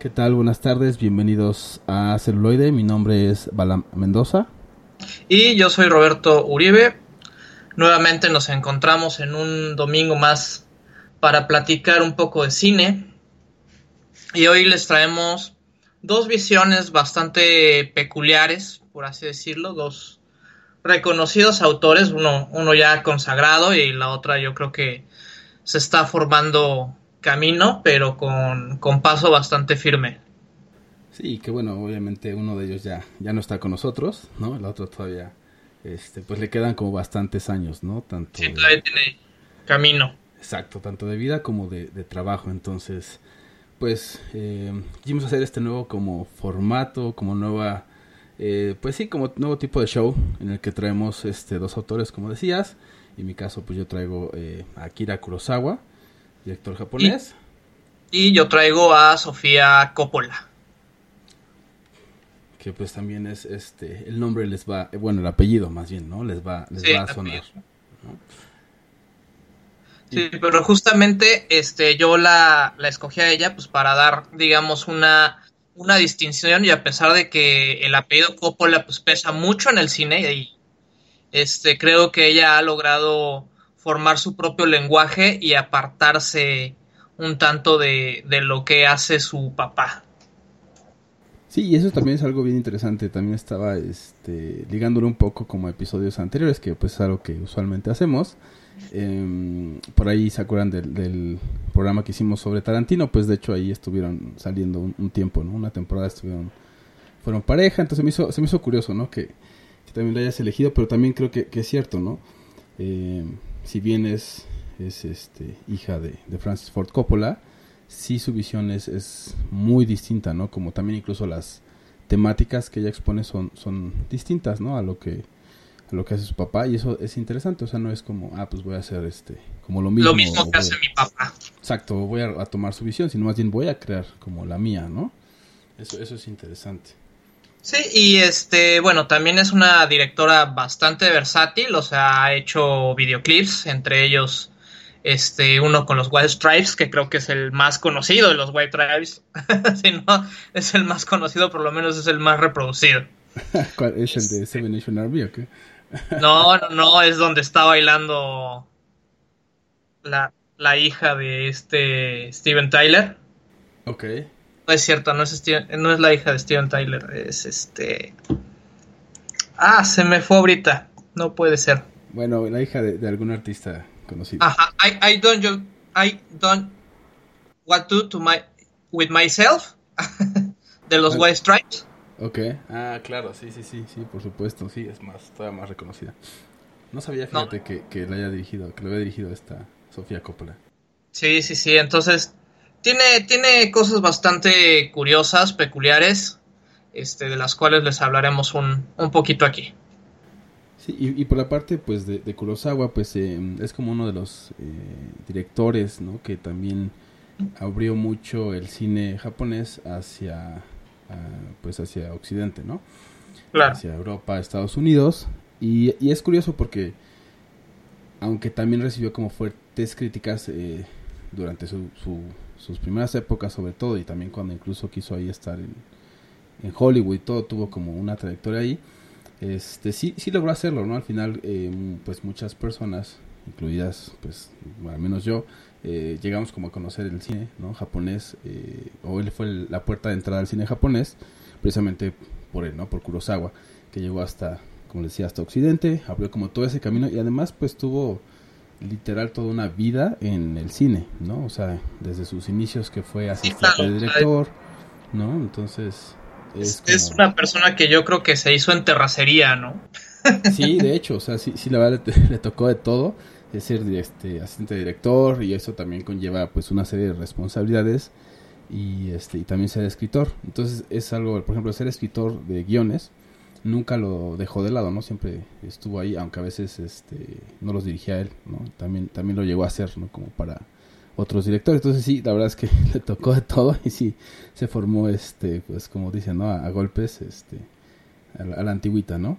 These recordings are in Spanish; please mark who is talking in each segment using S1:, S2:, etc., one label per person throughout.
S1: ¿Qué tal? Buenas tardes, bienvenidos a Celuloide. Mi nombre es Balam Mendoza.
S2: Y yo soy Roberto Uribe. Nuevamente nos encontramos en un domingo más para platicar un poco de cine. Y hoy les traemos dos visiones bastante peculiares, por así decirlo, dos reconocidos autores, uno, uno ya consagrado y la otra yo creo que se está formando camino, pero con, con paso bastante firme.
S1: Sí, que bueno, obviamente uno de ellos ya, ya no está con nosotros, ¿no? El otro todavía, este, pues le quedan como bastantes años, ¿no?
S2: Tanto sí, todavía tiene camino.
S1: Exacto, tanto de vida como de, trabajo, entonces, pues, eh, quisimos hacer este nuevo como formato, como nueva, eh, pues sí, como nuevo tipo de show en el que traemos este dos autores, como decías, en mi caso, pues yo traigo eh, a Akira Kurosawa, director japonés.
S2: Y, yo traigo a Sofía Coppola.
S1: Que pues también es este, el nombre les va, bueno, el apellido más bien, ¿no? Les va, les va a sonar.
S2: Sí, pero justamente este, yo la, la escogí a ella pues para dar, digamos, una, una distinción y a pesar de que el apellido Coppola pues pesa mucho en el cine y este, creo que ella ha logrado formar su propio lenguaje y apartarse un tanto de, lo que hace su papá.
S1: Sí, y eso también es algo bien interesante. También estaba este, ligándolo un poco como episodios anteriores, que pues es algo que usualmente hacemos. Em, por ahí se acuerdan del, programa que hicimos sobre Tarantino, pues de hecho ahí estuvieron saliendo un, tiempo, ¿no? Una temporada estuvieron, fueron pareja, entonces me hizo, se me hizo curioso, ¿no? Que, también lo hayas elegido, pero también creo que, que es cierto, ¿no? Eh, si bien es, es este, hija de, Francis Ford Coppola, sí su visión es, es, muy distinta, ¿no? Como también incluso las temáticas que ella expone son, son distintas, ¿no? A lo que a lo que hace su papá y eso es interesante, o sea, no es como, ah, pues voy a hacer este, como lo mismo.
S2: Lo mismo que hace mi papá.
S1: Exacto, voy a, a, tomar su visión, sino más bien voy a crear como la mía, ¿no? Eso, eso es interesante.
S2: Sí, y este, bueno, también es una directora bastante versátil, o sea, ha hecho videoclips, entre ellos este uno con los White Stripes, que creo que es el más conocido de los White Stripes, si no, es el más conocido, por lo menos es el más reproducido.
S1: ¿Cuál es el de Seven Nation Army o qué?
S2: no, no, es donde está bailando la, la hija de este Steven Tyler.
S1: Ok.
S2: No es cierto, no es, no es la hija de Steven Tyler, es este... Ah, se me fue ahorita, no puede ser.
S1: Bueno, la hija de, algún artista conocido.
S2: Ajá, I, I don't, you, I don't what to to my, with myself, de los ah. White Stripes.
S1: Ok, ah, claro, sí, sí, sí, sí, por supuesto, sí, es más, todavía más reconocida. No sabía, fíjate, que, que la haya dirigido, que lo había dirigido esta Sofía Coppola.
S2: Sí, sí, sí, entonces tiene, tiene cosas bastante curiosas, peculiares, este, de las cuales les hablaremos un, un poquito aquí.
S1: Sí, y, por la parte pues de, Kurosawa, pues eh, es como uno de los eh, directores, ¿no? Que también abrió mucho el cine japonés hacia, ah, pues hacia Occidente, ¿no? Hacia Europa, Estados Unidos. Y, y, es curioso porque, aunque también recibió como fuertes críticas eh, durante su, su sus primeras épocas sobre todo y también cuando incluso quiso ahí estar en, en Hollywood todo tuvo como una trayectoria ahí este sí sí logró hacerlo no al final eh, pues muchas personas incluidas pues al menos yo eh, llegamos como a conocer el cine no japonés eh, o él fue la puerta de entrada al cine japonés precisamente por él no por Kurosawa que llegó hasta como decía hasta occidente abrió como todo ese camino y además pues tuvo literal toda una vida en el cine, ¿no? O sea, desde sus inicios que fue asistente de director, ¿no? Entonces...
S2: Es, es, una persona que yo creo que se hizo en terracería, ¿no?
S1: Sí, de hecho, o sea, sí, sí la verdad le, tocó de todo, es ser este, asistente de director y eso también conlleva pues una serie de responsabilidades y este y también ser escritor. Entonces es algo, por ejemplo, ser escritor de guiones nunca lo dejó de lado, ¿no? Siempre estuvo ahí, aunque a veces este, no los dirigía él, ¿no? También, también lo llegó a hacer, ¿no? Como para otros directores. Entonces sí, la verdad es que le tocó de todo y sí, se formó, este, pues como dicen, ¿no? A, golpes, este, a la, antigüita, ¿no?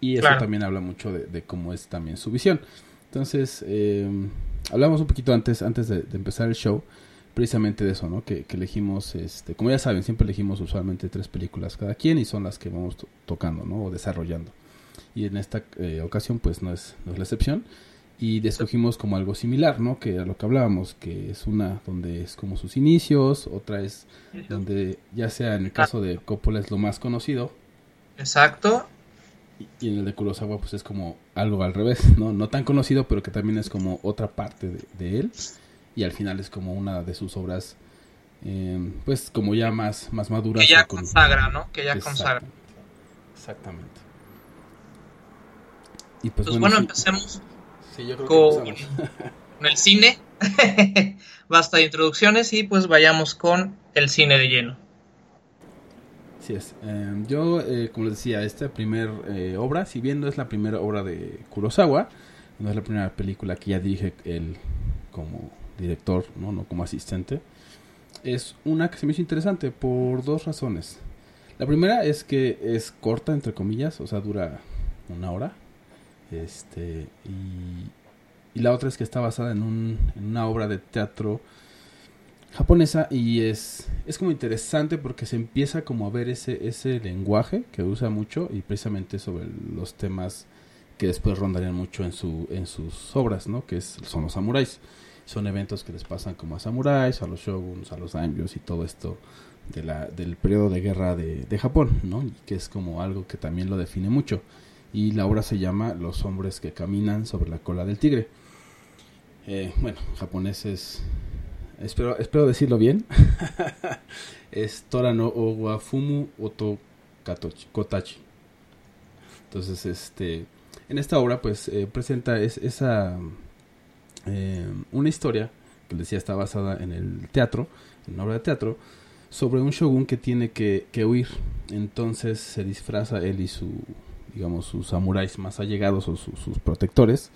S1: Y eso también habla mucho de, cómo es también su visión. Entonces, eh, hablamos un poquito antes, antes de, empezar el show, precisamente de eso, ¿no? Que, elegimos, este, como ya saben, siempre elegimos usualmente tres películas cada quien y son las que vamos tocando, ¿no? O desarrollando. Y en esta eh, ocasión, pues no es, no es la excepción. Y escogimos como algo similar, ¿no? Que a lo que hablábamos, que es una donde es como sus inicios, otra es donde ya sea en el caso de Coppola es lo más conocido.
S2: Exacto.
S1: Y, en el de Kurosawa pues es como algo al revés, ¿no? No tan conocido, pero que también es como otra parte de, de él y al final es como una de sus obras eh, pues como ya más, más madura.
S2: Que ya consagra, ¿no? Que ya consagra.
S1: Exactamente.
S2: Y pues, pues bueno, empecemos con, el cine. Basta de introducciones y pues vayamos con el cine de lleno.
S1: Así es. Em, yo, eh, como les decía, esta primera eh, obra, si bien no es la primera obra de Kurosawa, no es la primera película que ya dirige él como director, ¿no? no como asistente, es una que se me hizo interesante por dos razones. La primera es que es corta, entre comillas, o sea, dura una hora. Este, y, la otra es que está basada en, un, en una obra de teatro japonesa y es, es como interesante porque se empieza como a ver ese, ese lenguaje que usa mucho y precisamente sobre los temas que después rondarían mucho en, su, en sus obras, ¿no? Que es, son los samuráis son eventos que les pasan como a samuráis, a los shoguns, a los daimyos y todo esto de la, del periodo de guerra de, de Japón, ¿no? que es como algo que también lo define mucho. Y la obra se llama Los hombres que caminan sobre la cola del tigre. Eh, bueno, japonés es... Espero, espero decirlo bien. es Tora no Owafumu Oto Kotachi. Entonces, este, en esta obra, pues, eh, presenta es, esa eh, una historia que decía está basada en el teatro, en una obra de teatro, sobre un shogun que tiene que, huir. Entonces se disfraza él y su, digamos, sus samuráis más allegados o sus protectores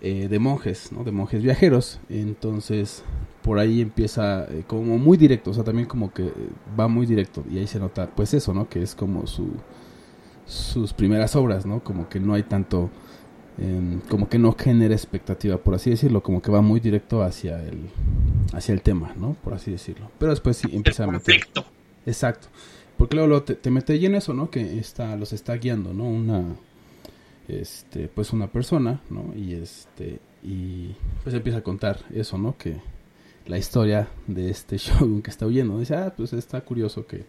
S1: eh, de monjes, ¿no? De monjes viajeros. Entonces por ahí empieza eh, como muy directo, o sea, también como que va muy directo y ahí se nota, pues eso, ¿no? Que es como su sus primeras obras, ¿no? Como que no hay tanto como que no genera expectativa, por así decirlo, como que va muy directo hacia el, hacia el tema, ¿no? Por así decirlo. Pero después sí empieza a meter. Exacto. Porque luego, te, te mete en eso, ¿no? Que está, los está guiando, ¿no? Una, este, pues una persona, ¿no? Y este, y pues empieza a contar eso, ¿no? Que la historia de este shogun que está huyendo. Dice, ah, pues está curioso que,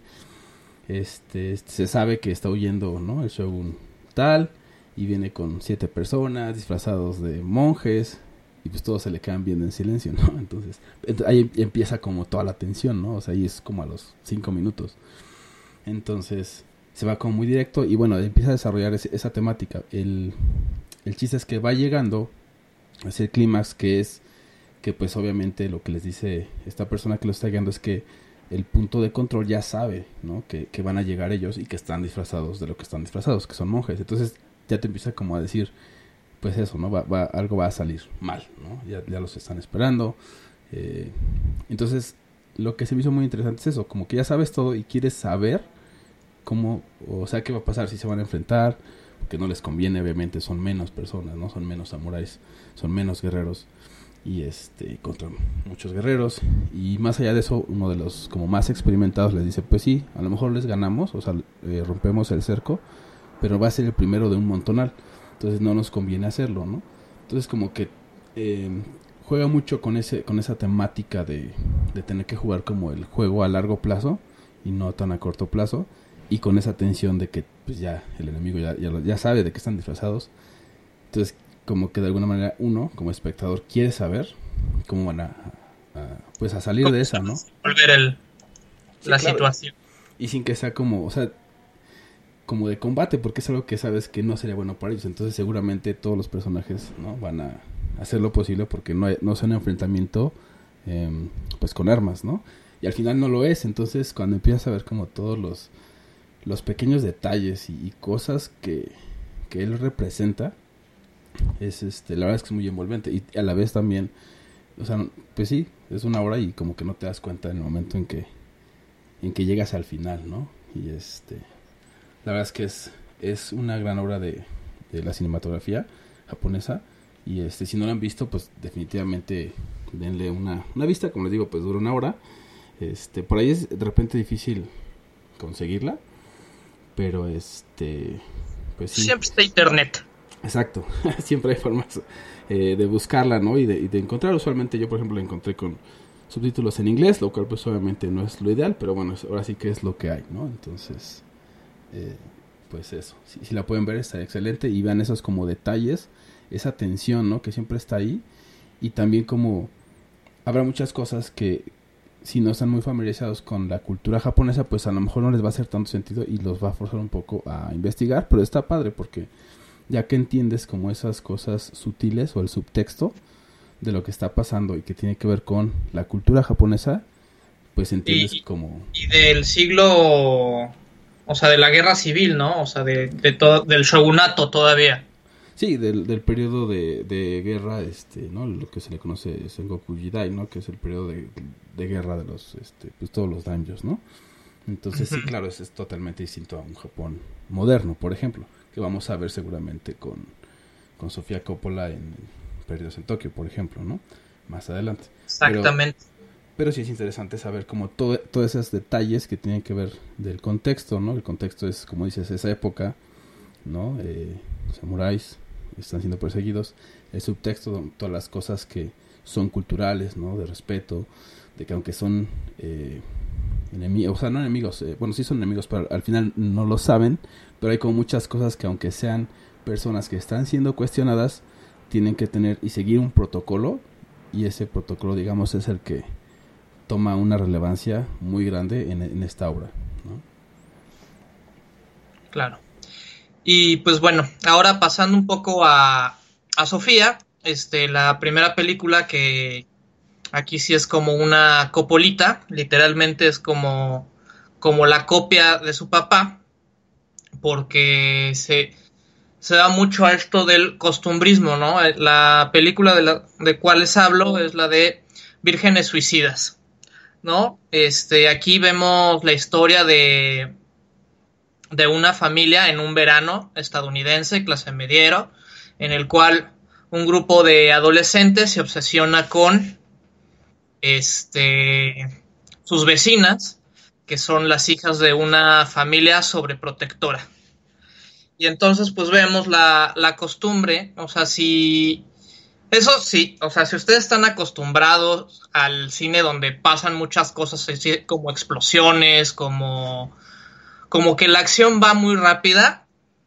S1: este, se sabe que está huyendo, ¿no? El shogun tal y viene con siete personas disfrazados de monjes y pues todos se le quedan viendo en silencio, ¿no? Entonces, ahí empieza como toda la tensión, ¿no? O sea, ahí es como a los cinco minutos. Entonces, se va como muy directo y bueno, empieza a desarrollar esa temática. El, el chiste es que va llegando a ese clímax que es que pues obviamente lo que les dice esta persona que lo está guiando es que el punto de control ya sabe, ¿no? Que, que van a llegar ellos y que están disfrazados de lo que están disfrazados, que son monjes. Entonces ya te empieza como a decir, pues eso, ¿no? Va, algo va a salir mal. Ya, los están esperando. Eh, entonces, lo que se me hizo muy interesante es eso, como que ya sabes todo y quieres saber cómo, o sea, qué va a pasar, si se van a enfrentar, porque no les conviene, obviamente, son menos personas, ¿no? Son menos samuráis, son menos guerreros y este contra muchos guerreros y más allá de eso uno de los como más experimentados les dice pues sí a lo mejor les ganamos o sea eh, rompemos el cerco pero va a ser el primero de un montonal. Entonces no nos conviene hacerlo, ¿no? Entonces como que eh, juega mucho con ese con esa temática de, de, tener que jugar como el juego a largo plazo y no tan a corto plazo y con esa tensión de que pues ya el enemigo ya, ya, sabe de que están disfrazados. Entonces como que de alguna manera uno como espectador quiere saber cómo van a, pues a salir de esa, ¿no?
S2: Volver el, la situación.
S1: Y sin que sea como, o sea, como de combate, porque es algo que sabes que no sería bueno para ellos. Entonces seguramente todos los personajes ¿no? van a hacer lo posible porque no, no es un enfrentamiento em, pues con armas, ¿no? Y al final no lo es. Entonces cuando empiezas a ver como todos los, los pequeños detalles y, cosas que, que él representa, es este, la verdad es que es muy envolvente. Y a la vez también, o sea, pues sí, es una hora y como que no te das cuenta en el momento en que, en que llegas al final, ¿no? Y este la verdad es que es, es una gran obra de, la cinematografía japonesa Y este, si no lo han visto, pues definitivamente denle una, una vista, como les digo, pues dura una hora. Este, por ahí es de repente difícil conseguirla, pero este,
S2: pues Siempre está internet.
S1: Exacto, siempre hay formas eh, de buscarla, ¿no? Y de, de, encontrar. Usualmente yo, por ejemplo, la encontré con subtítulos en inglés, lo cual pues obviamente no es lo ideal, pero bueno, ahora sí que es lo que hay, ¿no? Entonces, eh, pues eso, si, si, la pueden ver está excelente. Y vean esos como detalles, esa tensión, ¿no? Que siempre está ahí. Y también como habrá muchas cosas que si no están muy familiarizados con la cultura japonesa, pues a lo mejor no les va a hacer tanto sentido y los va a forzar un poco a investigar, pero está padre porque ya que entiendes como esas cosas sutiles o el subtexto de lo que está pasando y que tiene que ver con la cultura japonesa, pues entiendes como...
S2: Y del siglo, o sea, de la guerra civil, ¿no? O sea, de, de todo, del shogunato todavía.
S1: Sí, del, del periodo de, de, guerra, este, ¿no? Lo que se le conoce Sengoku Jidai, ¿no? Que es el periodo de, de guerra de los, este, pues todos los daños, ¿no? Entonces, sí, claro, es, es, totalmente distinto a un Japón moderno, por ejemplo, que vamos a ver seguramente con, con Sofía Coppola en Perdidos en Tokio, por ejemplo, ¿no? Más adelante.
S2: Exactamente.
S1: Pero, sí es interesante saber como todo, todos esos detalles que tienen que ver del contexto, ¿no? El contexto es, como dices, esa época, ¿no? Eh, samuráis, están siendo perseguidos, el subtexto, todas las cosas que son culturales, ¿no? De respeto, de que aunque son eh, enemigos, o sea, no enemigos, eh, bueno, sí son enemigos, pero al final no lo saben, pero hay como muchas cosas que aunque sean personas que están siendo cuestionadas, tienen que tener y seguir un protocolo, y ese protocolo, digamos, es el que toma una relevancia muy grande en, esta obra, ¿no?
S2: Claro. Y pues bueno, ahora pasando un poco a, a Sofía, este, la primera película que aquí sí es como una copolita, literalmente es como, como la copia de su papá, porque se, se da mucho a esto del costumbrismo, ¿no? La película de, la, de cuales hablo es la de Vírgenes Suicidas, ¿no? Este, aquí vemos la historia de, de una familia en un verano estadounidense, clase mediero, en el cual un grupo de adolescentes se obsesiona con este sus vecinas, que son las hijas de una familia sobreprotectora. Y entonces pues vemos la, la costumbre, o sea, si eso sí, o sea, si ustedes están acostumbrados al cine donde pasan muchas cosas como explosiones, como como que la acción va muy rápida.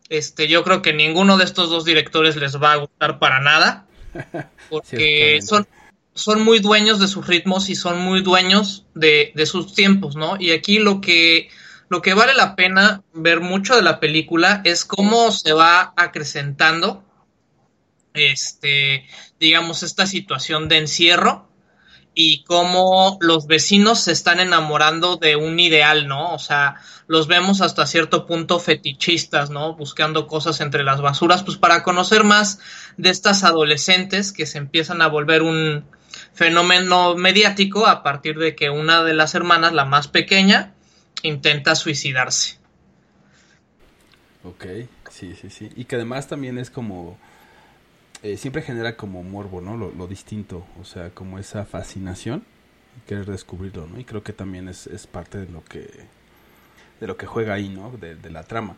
S2: Este, yo creo que ninguno de estos dos directores les va a gustar para nada. Porque son, son muy dueños de sus ritmos y son muy dueños de, de, sus tiempos, ¿no? Y aquí lo que, lo que vale la pena ver mucho de la película es cómo se va acrecentando, este, digamos, esta situación de encierro y cómo los vecinos se están enamorando de un ideal, ¿no? O sea, los vemos hasta cierto punto fetichistas, ¿no? Buscando cosas entre las basuras, pues para conocer más de estas adolescentes que se empiezan a volver un fenómeno mediático a partir de que una de las hermanas, la más pequeña, intenta suicidarse.
S1: Ok, sí, sí, sí. Y que además también es como eh, siempre genera como morbo, ¿no? Lo, lo, distinto, o sea, como esa fascinación y querer descubrirlo, ¿no? Y creo que también es, es parte de lo que de lo que juega ahí, ¿no? De, de la trama,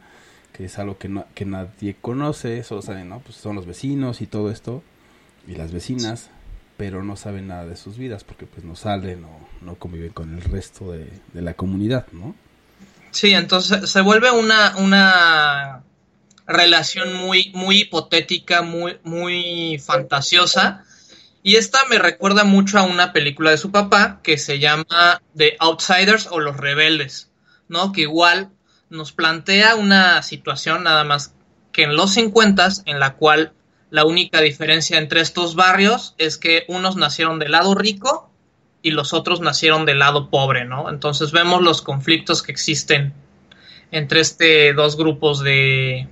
S1: que es algo que, no, que nadie conoce, solo saben, ¿no? Pues son los vecinos y todo esto, y las vecinas, pero no saben nada de sus vidas porque pues no salen o no conviven con el resto de, de la comunidad, ¿no?
S2: Sí, entonces se vuelve una, una relación muy, muy hipotética, muy, muy fantasiosa. Y esta me recuerda mucho a una película de su papá que se llama The Outsiders o Los Rebeldes, ¿no? Que igual nos plantea una situación nada más que en los 50 en la cual la única diferencia entre estos barrios es que unos nacieron del lado rico y los otros nacieron del lado pobre, ¿no? Entonces vemos los conflictos que existen entre este dos grupos de,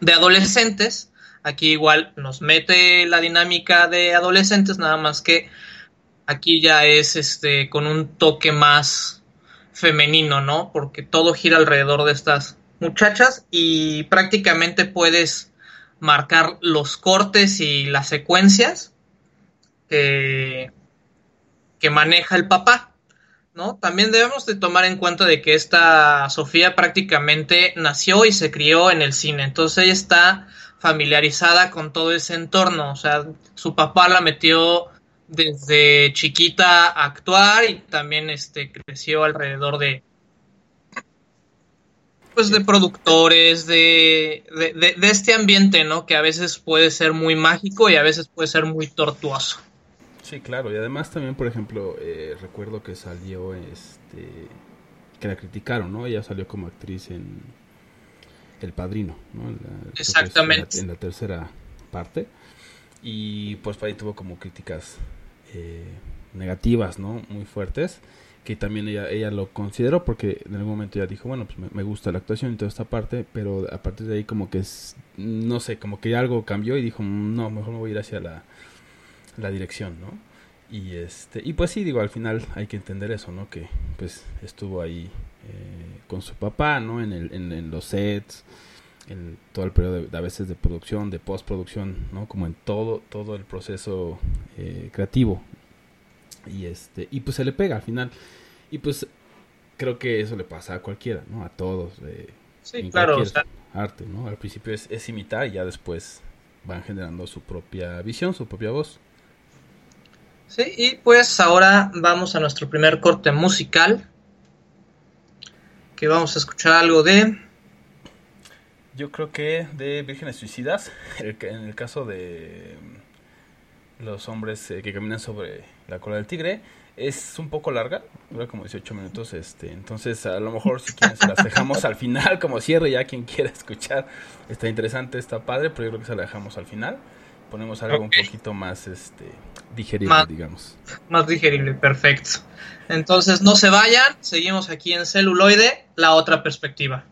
S2: de adolescentes. Aquí igual nos mete la dinámica de adolescentes, nada más que aquí ya es este con un toque más femenino, ¿no? Porque todo gira alrededor de estas muchachas y prácticamente puedes marcar los cortes y las secuencias que, que maneja el papá. ¿No? También debemos de tomar en cuenta de que esta Sofía prácticamente nació y se crió en el cine, entonces ella está familiarizada con todo ese entorno, o sea, su papá la metió desde chiquita a actuar y también este creció alrededor de pues de productores, de, de, de, este ambiente, ¿no? Que a veces puede ser muy mágico y a veces puede ser muy tortuoso.
S1: Sí, claro, y además también, por ejemplo, eh, recuerdo que salió, este, que la criticaron, ¿no? Ella salió como actriz en El Padrino, ¿no?
S2: Exactamente.
S1: En la, tercera parte, y pues ahí tuvo como críticas eh, negativas, ¿no? Muy fuertes, que también ella, ella lo consideró porque en algún momento ya dijo, bueno, pues me, me, gusta la actuación y toda esta parte, pero a partir de ahí como que es, no sé, como que algo cambió y dijo, no, mejor me voy a ir hacia la la dirección, ¿no? Y este y pues sí, digo, al final hay que entender eso, ¿no? Que pues estuvo ahí eh, con su papá, ¿no? En, el, en, los sets, en todo el periodo de, a veces de producción, de postproducción, ¿no? Como en todo todo el proceso eh, creativo. Y este y pues se le pega al final. Y pues creo que eso le pasa a cualquiera, ¿no? A todos. Eh,
S2: sí, claro. O sea...
S1: arte, ¿no? Al principio es, es imitar y ya después van generando su propia visión, su propia voz.
S2: Sí, y pues ahora vamos a nuestro primer corte musical. Que vamos a escuchar algo de.
S1: Yo creo que de Vírgenes Suicidas. En el caso de los hombres eh, que caminan sobre la cola del tigre. Es un poco larga, dura como 18 minutos. este Entonces, a lo mejor si quieren, se las dejamos al final como cierre. Ya quien quiera escuchar, está interesante, está padre, pero yo creo que se la dejamos al final ponemos algo okay. un poquito más este digerible,
S2: más,
S1: digamos.
S2: Más digerible, perfecto. Entonces no se vayan, seguimos aquí en celuloide, la otra perspectiva.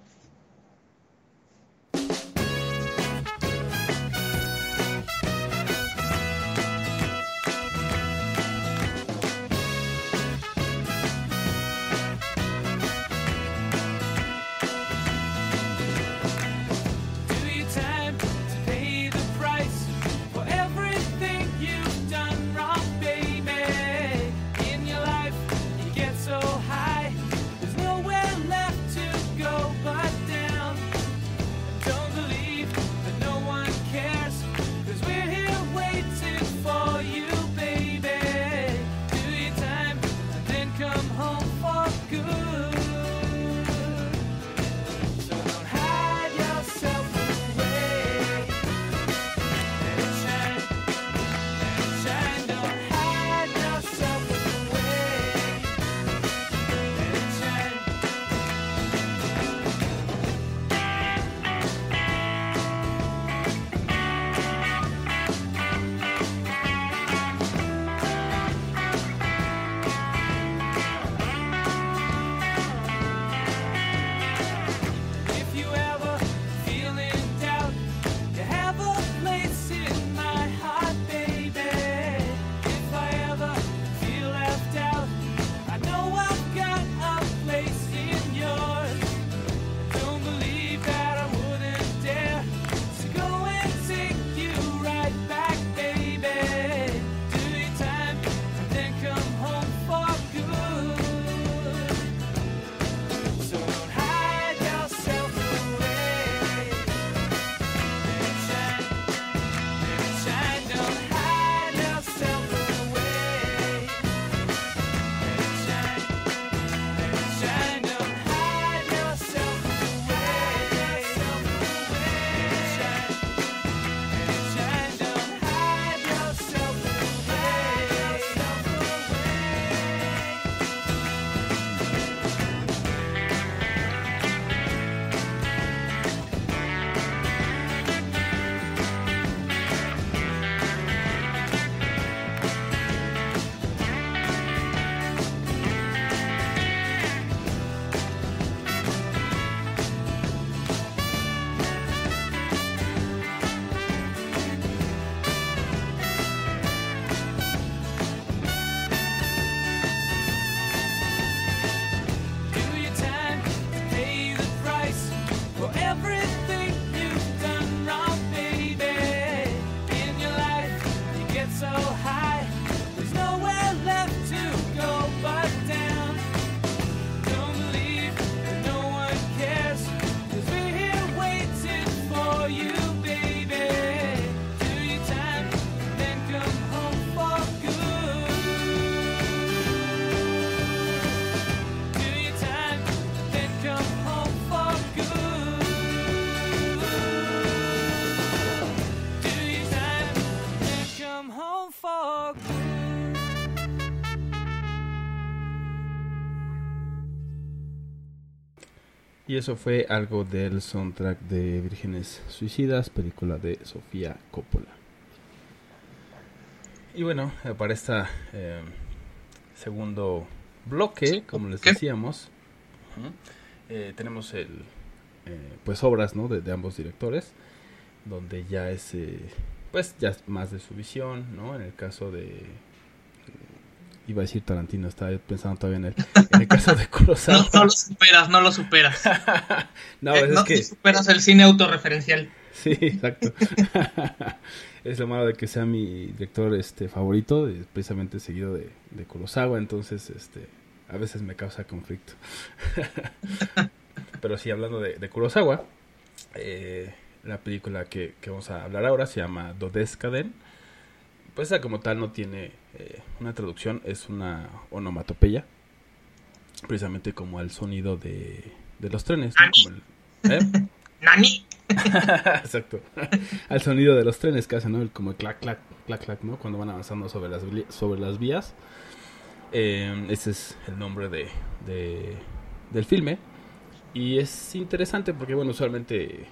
S1: Y eso fue algo del soundtrack de Vírgenes Suicidas, película de Sofía Coppola. Y bueno, eh, para este segundo bloque, como les decíamos, eh, tenemos el pues obras ¿no? de, ambos directores, donde ya es pues ya es más de su visión, ¿no? En el caso de iba a decir Tarantino, estaba pensando todavía en el, en el caso de Kurosawa.
S2: No, lo superas, no lo superas. no, eh, es que... superas el cine autorreferencial.
S1: Sí, exacto. es lo malo de que sea mi director este favorito, precisamente seguido de, de Kurosawa, entonces este a veces me causa conflicto. Pero sí, hablando de, de Kurosawa, eh, la película que, que, vamos a hablar ahora se llama Dodeskaden pues esa como tal no tiene eh, una traducción, es una onomatopeya, precisamente como al sonido de, de los trenes.
S2: ¿no? ¿eh? ¡Nani!
S1: Exacto. al sonido de los trenes que hacen, ¿no? El, como el clac, clac, clac, clac, ¿no? Cuando van avanzando sobre las, sobre las vías. Eh, ese es el nombre de, de, del filme. Y es interesante porque, bueno, usualmente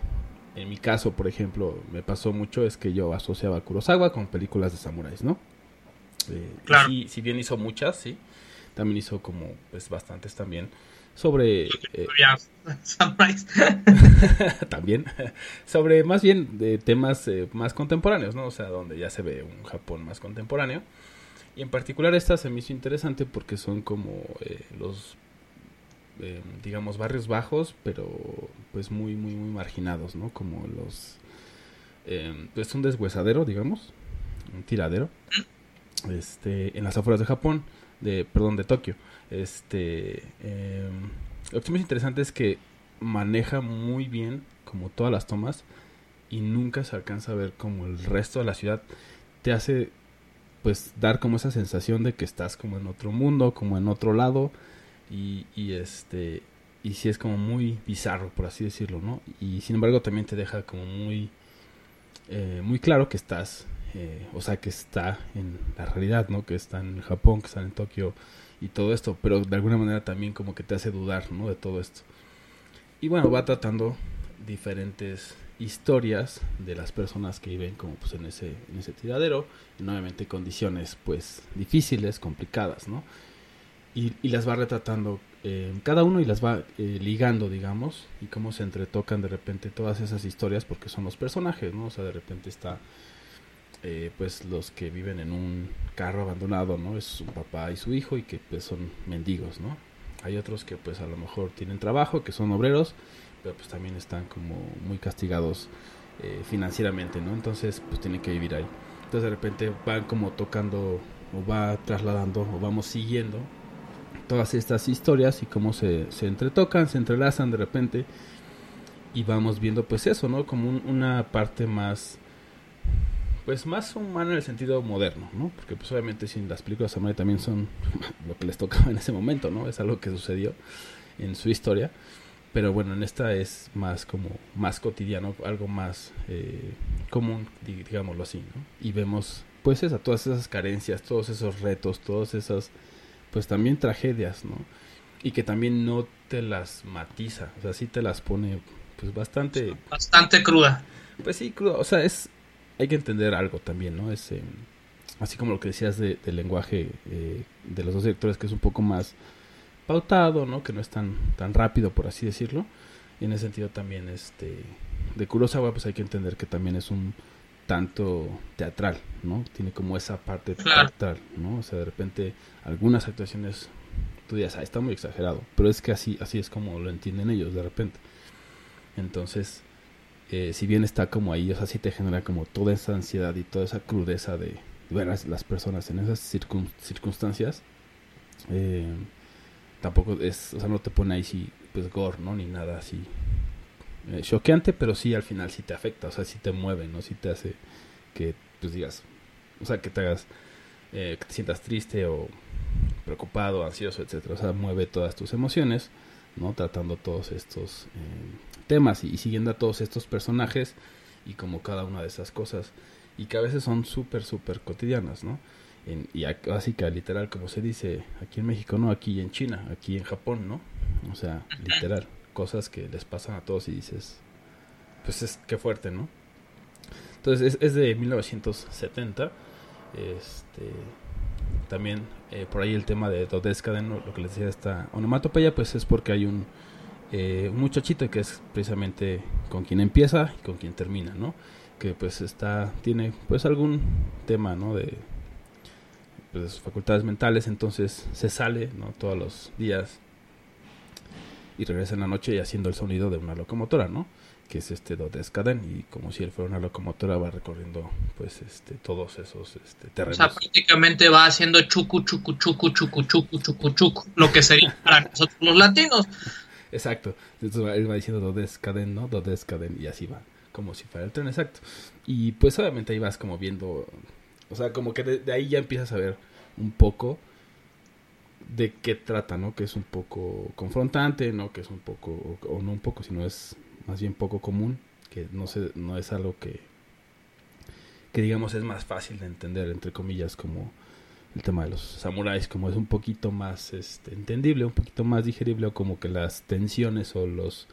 S1: en mi caso, por ejemplo, me pasó mucho es que yo asociaba a Kurosawa con películas de samuráis, ¿no? Eh, claro. Y si bien hizo muchas, sí, también hizo como pues bastantes también sobre eh, samuráis. también sobre más bien de temas eh, más contemporáneos, ¿no? O sea, donde ya se ve un Japón más contemporáneo. Y en particular esta se me hizo interesante porque son como los eh, digamos, barrios bajos, pero pues muy, muy, muy marginados, ¿no? Como los... Eh, es un deshuesadero, digamos, un tiradero, este, en las afueras de Japón, de, perdón, de Tokio. Este, eh, lo que más interesante es que maneja muy bien como todas las tomas y nunca se alcanza a ver como el resto de la ciudad te hace pues dar como esa sensación de que estás como en otro mundo, como en otro lado y, y este y si es como muy bizarro por así decirlo no y sin embargo también te deja como muy eh, muy claro que estás eh, o sea que está en la realidad no que está en Japón que está en Tokio y todo esto pero de alguna manera también como que te hace dudar no de todo esto. Y bueno va tratando diferentes historias de las personas que viven como pues en ese en ese tiradero y nuevamente condiciones pues difíciles complicadas no y, las va retratando eh, cada uno y las va eh, ligando, digamos, y cómo se entretocan de repente todas esas historias porque son los personajes, ¿no? O sea, de repente está, eh, pues, los que viven en un carro abandonado, ¿no? Es su papá y su hijo y que, pues, son mendigos, ¿no? Hay otros que, pues, a lo mejor tienen trabajo, que son obreros, pero, pues, también están como muy castigados financieramente, ¿no? Entonces, pues, tienen que vivir ahí. Entonces, de repente van como tocando o va trasladando o vamos siguiendo todas estas historias y cómo se, se entretocan, se entrelazan de repente y vamos viendo pues eso, ¿no? Como una parte más pues más humana en el sentido moderno, ¿no? Porque pues obviamente sin las películas samurai también son lo que les tocaba en ese momento, ¿no? Es algo que sucedió en su historia, pero bueno, en esta es más como más cotidiano, algo más eh, común, digámoslo así, ¿no? Y vemos pues esa, todas esas carencias, todos esos retos, todas esas pues también tragedias, ¿no? Y que también no te las matiza, o sea, sí te las pone pues bastante...
S2: Bastante cruda.
S1: Pues sí, cruda, o sea, es... Hay que entender algo también, ¿no? Es, em, así como lo que decías de, del lenguaje eh, de los dos directores, que es un poco más pautado, ¿no? Que no es tan, tan rápido, por así decirlo. Y en ese sentido también, este... De Kurosawa, pues hay que entender que también es un tanto teatral, ¿no? Tiene como esa parte teatral, ¿no? O sea, de repente algunas actuaciones tú dices, ah, está muy exagerado, pero es que así, así es como lo entienden ellos de repente. Entonces, eh, si bien está como ahí, o sea, sí te genera como toda esa ansiedad y toda esa crudeza de ver a las personas en esas circunstancias, eh, tampoco es, o sea, no te pone ahí sí, pues gore, ¿no? Ni nada así eh, choqueante, pero sí al final sí te afecta, o sea, sí te mueve, ¿no? Sí te hace que, pues digas, o sea, que te hagas, eh, que te sientas triste o preocupado, ansioso, etcétera. O sea, mueve todas tus emociones, ¿no? Tratando todos estos eh, temas y, siguiendo a todos estos personajes y como cada una de esas cosas y que a veces son súper, súper cotidianas, ¿no? En, y básica, literal, como se dice aquí en México, no, aquí en China, aquí en Japón, ¿no? O sea, literal cosas que les pasan a todos y dices, pues es que fuerte, ¿no? Entonces es, de 1970. Este, también eh, por ahí el tema de Dodescaden, lo que les decía esta onomatopeya, pues es porque hay un, eh, un muchachito que es precisamente con quien empieza y con quien termina, ¿no? Que pues está, tiene pues algún tema, ¿no? De, pues, de sus facultades mentales, entonces se sale, ¿no? Todos los días y regresa en la noche y haciendo el sonido de una locomotora, ¿no? Que es este Dodescaden y como si él fuera una locomotora va recorriendo pues este todos esos este, terrenos.
S2: O sea, prácticamente va haciendo chucu chucu chucu chucu chucu chucu chucu, lo que sería para nosotros los latinos.
S1: Exacto. Entonces él va diciendo Dodescaden, ¿no? Dodescaden y así va, como si fuera el tren, exacto. Y pues obviamente ahí vas como viendo, o sea, como que de ahí ya empiezas a ver un poco de qué trata, ¿no? Que es un poco confrontante, ¿no? Que es un poco, o no un poco, sino es más bien poco común, que no, se, no es algo que, que digamos es más fácil de entender, entre comillas, como el tema de los samuráis, como es un poquito más este, entendible, un poquito más digerible, o como que las tensiones o los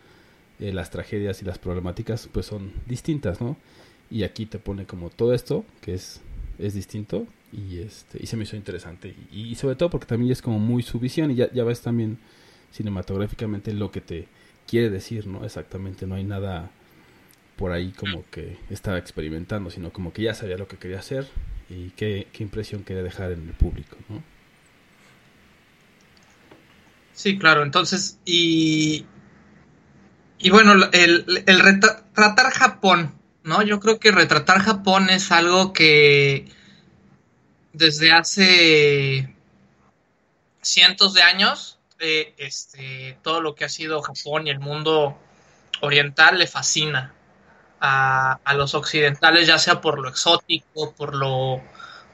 S1: eh, las tragedias y las problemáticas pues son distintas, ¿no? Y aquí te pone como todo esto, que es, es distinto, y este y se me hizo interesante. Y, sobre todo porque también es como muy su visión y ya, ya ves también cinematográficamente lo que te quiere decir no exactamente no hay nada por ahí como que estaba experimentando sino como que ya sabía lo que quería hacer y qué, qué impresión quería dejar en el público no
S2: sí claro entonces y y bueno el, el retratar Japón no yo creo que retratar Japón es algo que desde hace cientos de años, eh, este, todo lo que ha sido Japón y el mundo oriental le fascina a, los occidentales, ya sea por lo exótico, por lo,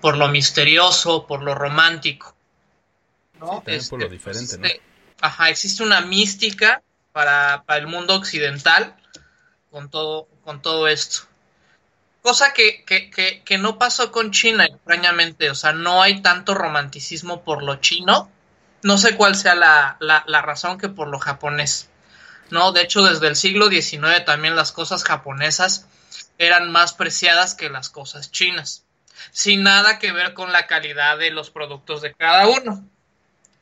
S2: por lo misterioso, por lo romántico.
S1: ¿no? por lo este, diferente, ¿no?
S2: Ajá, existe una mística para, para el mundo occidental con todo, con todo esto. Cosa que, que, que, no pasó con China, extrañamente. O sea, no hay tanto romanticismo por lo chino. No sé cuál sea la, la, razón que por lo japonés. No, de hecho, desde el siglo XIX también las cosas japonesas eran más preciadas que las cosas chinas. Sin nada que ver con la calidad de los productos de cada uno.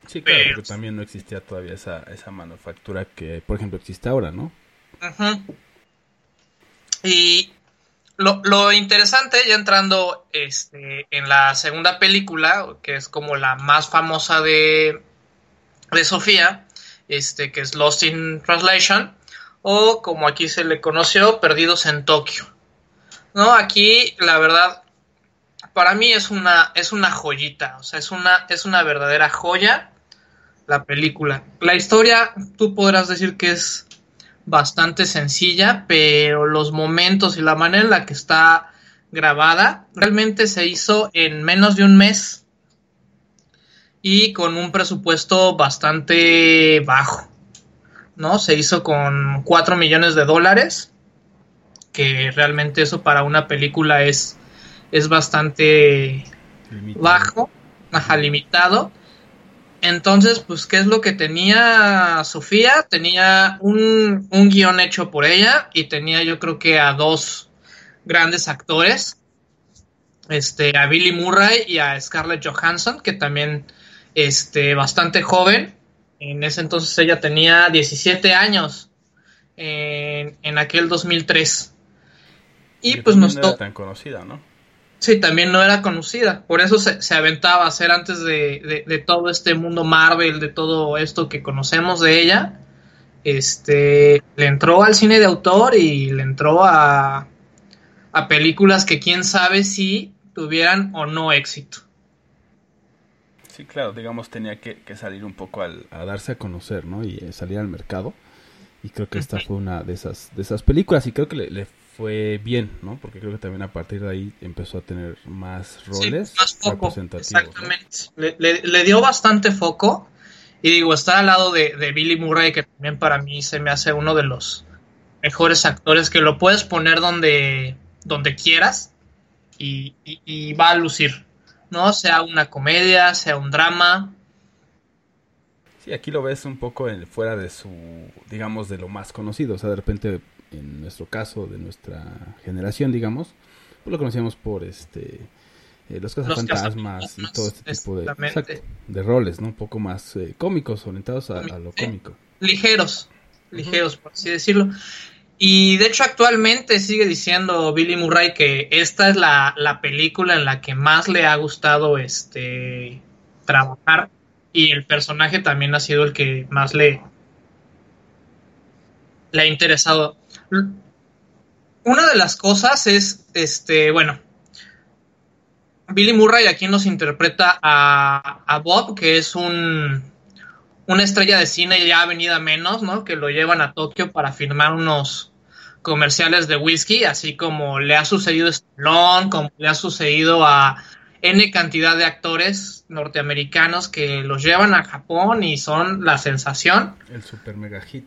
S1: Sí, claro, porque también no existía todavía esa, esa manufactura que, por ejemplo, existe ahora, ¿no?
S2: Y lo, interesante, ya entrando este, en la segunda película, que es como la más famosa de, de Sofía, este, que es Lost in Translation, o como aquí se le conoció, Perdidos en Tokio. ¿No? Aquí, la verdad, para mí es una, es una joyita, o sea, es una, es una verdadera joya la película. La historia, tú podrás decir que es bastante sencilla, pero los momentos y la manera en la que está grabada realmente se hizo en menos de un mes y con un presupuesto bastante bajo, ¿no? Se hizo con 4 millones de dólares, que realmente eso para una película es, es bastante bajo, ajá, limitado. Entonces, pues, ¿qué es lo que tenía Sofía? Tenía un, un guion hecho por ella y tenía yo creo que a dos grandes actores, este, a Billy Murray y a Scarlett Johansson, que también, este, bastante joven. En ese entonces ella tenía 17 años en, en aquel 2003. Y, pues no
S1: era tan conocida, ¿no?
S2: Sí, también no era conocida. Por eso se, aventaba a hacer antes de, todo este mundo Marvel, de todo esto que conocemos de ella. Este le entró al cine de autor y le entró a, a películas que quién sabe si tuvieran o no éxito.
S1: Sí, claro, digamos, tenía que, salir un poco al, a darse a conocer, ¿no? Y eh, salir al mercado. Y creo que esta fue una de esas, de esas películas y creo que le, le fue bien, ¿no? Porque creo que también a partir de ahí empezó a tener más roles
S2: más foco, Exactamente. Le, dio bastante foco. Y digo, está al lado de, Billy Murray, que también para mí se me hace uno de los mejores actores, que lo puedes poner donde, donde quieras y, y va a lucir, ¿no? Sea una comedia, sea un drama.
S1: Sí, aquí lo ves un poco fuera de su, digamos, de lo más conocido. O sea, de repente, en nuestro caso, de nuestra generación, digamos, pues lo conocíamos por este eh, los cazafantasmas y todo este tipo de, de roles, ¿no? Un poco más eh, cómicos, orientados a, lo cómico.
S2: Ligeros, ligeros, por así decirlo. Y de hecho actualmente sigue diciendo Billy Murray que esta es la, la película en la que más le ha gustado este trabajar y el personaje también ha sido el que más le, le ha interesado. Una de las cosas es, este, bueno, Billy Murray aquí nos interpreta a, Bob, que es un, una estrella de cine ya venida menos, ¿no? Que lo llevan a Tokio para filmar unos comerciales de whisky, así como le ha sucedido a Stallone, como le ha sucedido a N cantidad de actores norteamericanos que los llevan a Japón y son la sensación.
S1: El super mega hit,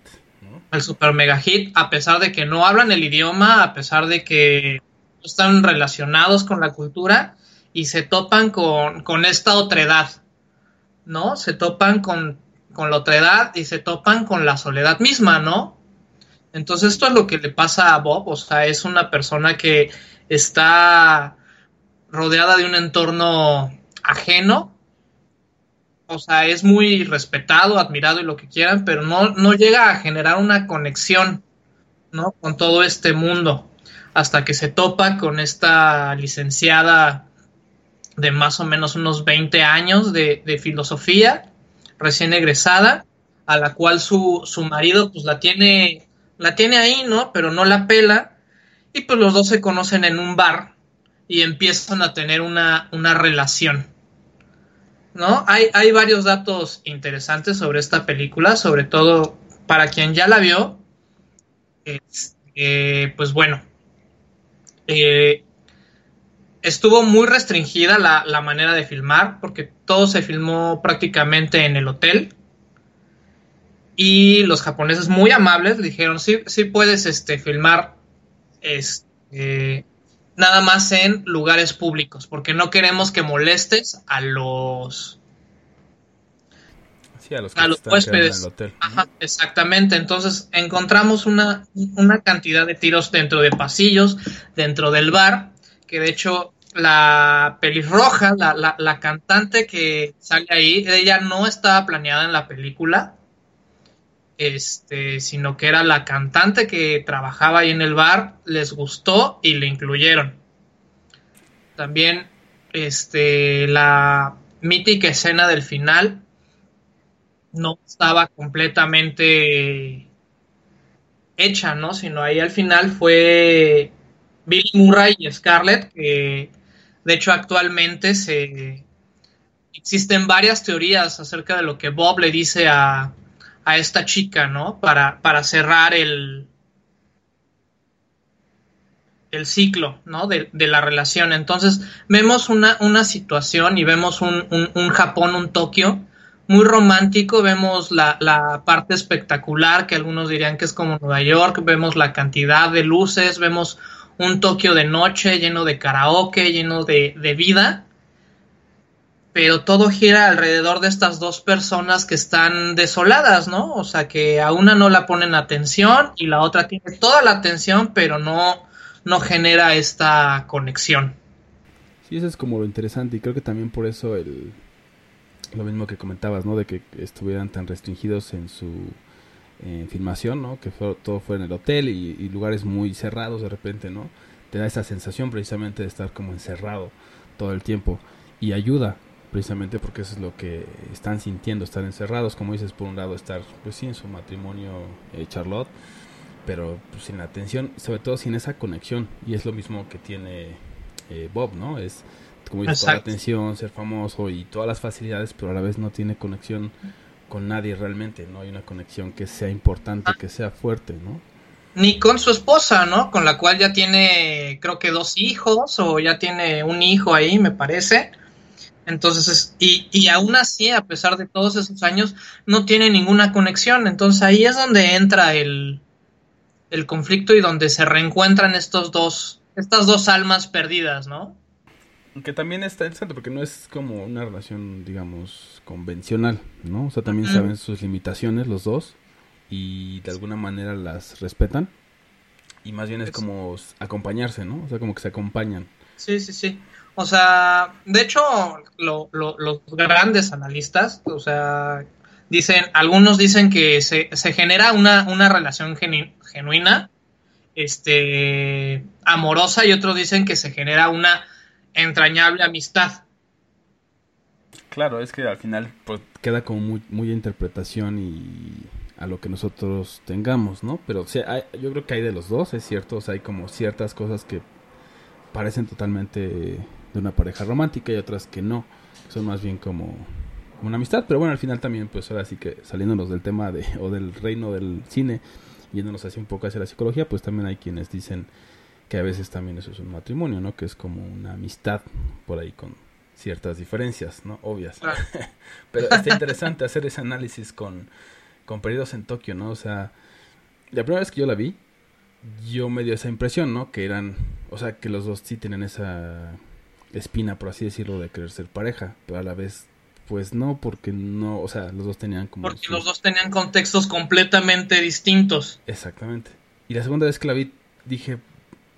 S2: El super mega hit, a pesar de que no hablan el idioma, a pesar de que no están relacionados con la cultura y se topan con, con esta otredad, ¿no? Se topan con, con la otredad y se topan con la soledad misma, ¿no? Entonces esto es lo que le pasa a Bob, o sea, es una persona que está rodeada de un entorno ajeno, o sea, es muy respetado, admirado y lo que quieran, pero no, no llega a generar una conexión, ¿no? Con todo este mundo, hasta que se topa con esta licenciada de más o menos unos 20 años de, filosofía, recién egresada, a la cual su, su, marido pues la tiene, la tiene ahí, ¿no? Pero no la pela, y pues los dos se conocen en un bar y empiezan a tener una, una relación. ¿No? Hay, hay varios datos interesantes sobre esta película, sobre todo para quien ya la vio. Eh, pues bueno, eh, estuvo muy restringida la, manera de filmar, porque todo se filmó prácticamente en el hotel. Y los japoneses muy amables le dijeron, sí, sí puedes este, filmar este, nada más en lugares públicos, porque no queremos que molestes a los...
S1: Sí, a los, a los huéspedes. hotel.
S2: Ajá, exactamente. Entonces encontramos una, una cantidad de tiros dentro de pasillos, dentro del bar, que de hecho la pelirroja, la, la, la, cantante que sale ahí, ella no estaba planeada en la película, este, sino que era la cantante que trabajaba ahí en el bar, les gustó y le incluyeron. También, este, la mítica escena del final no estaba completamente hecha, ¿no? Sino ahí al final fue Billy Murray y Scarlett, que de hecho actualmente se existen varias teorías acerca de lo que Bob le dice a, a esta chica, ¿no? Para, para cerrar el, el ciclo, ¿no? De, la relación. Entonces, vemos una, una situación y vemos un, un, Japón, un Tokio muy romántico, vemos la, la, parte espectacular, que algunos dirían que es como Nueva York, vemos la cantidad de luces, vemos un Tokio de noche lleno de karaoke, lleno de, vida, pero todo gira alrededor de estas dos personas que están desoladas, ¿no? O sea, que a una no la ponen atención y la otra tiene toda la atención, pero no, no genera esta conexión.
S1: Sí, eso es como lo interesante y creo que también por eso el, lo mismo que comentabas, ¿no? De que estuvieran tan restringidos en su filmación, ¿no? Que fue, todo fue en el hotel y, lugares muy cerrados de repente, ¿no? Te da esa sensación precisamente de estar como encerrado todo el tiempo y ayuda precisamente porque eso es lo que están sintiendo, estar encerrados, como dices, por un lado estar, pues sí, en su matrimonio eh, Charlotte, pero pues, sin atención, sobre todo sin esa conexión y es lo mismo que tiene eh, Bob, ¿no? Es como dices, toda la atención, ser famoso y todas las facilidades, pero a la vez no tiene conexión con nadie realmente, no hay una conexión que sea importante, que sea fuerte, ¿no?
S2: Ni con su esposa, ¿no? Con la cual ya tiene, creo que dos hijos, o ya tiene un hijo ahí, me parece. Entonces, y, y aún así, a pesar de todos esos años, no tiene ninguna conexión. Entonces ahí es donde entra el, el conflicto y donde se reencuentran estos dos, estas dos almas perdidas, ¿no?
S1: Que también está interesante porque no es como una relación, digamos, convencional, ¿no? O sea, también saben sus limitaciones los dos y de alguna manera las respetan. Y más bien es como acompañarse, ¿no? O sea, como que se acompañan.
S2: Sí, sí, sí. O sea, de hecho, los grandes analistas, o sea, dicen, algunos dicen que se, se genera una, una relación genuina, este, amorosa, y otros dicen que se genera una entrañable amistad.
S1: Claro, es que al final pues, queda como muy, muy interpretación y a lo que nosotros tengamos, ¿no? Pero sea, yo creo que hay de los dos, es cierto, o sea, hay como ciertas cosas que parecen totalmente de una pareja romántica y otras que no, son más bien como una amistad, pero bueno, al final también, pues ahora sí que saliéndonos del tema de, o del reino del cine, yéndonos así un poco hacia la psicología, pues también hay quienes dicen que a veces también eso es un matrimonio, ¿no? Que es como una amistad por ahí con ciertas diferencias, ¿no? Obvias. Pero está interesante hacer ese análisis con, con Perdidos en Tokio, ¿no? O sea, la primera vez que yo la vi, yo me dio esa impresión, ¿no? Que eran, o sea, que los dos sí tienen esa espina, por así decirlo, de querer ser pareja, pero a la vez, pues no, porque no, o sea, los dos tenían como...
S2: Porque los dos tenían contextos completamente distintos.
S1: Exactamente. Y la segunda vez que la vi, dije,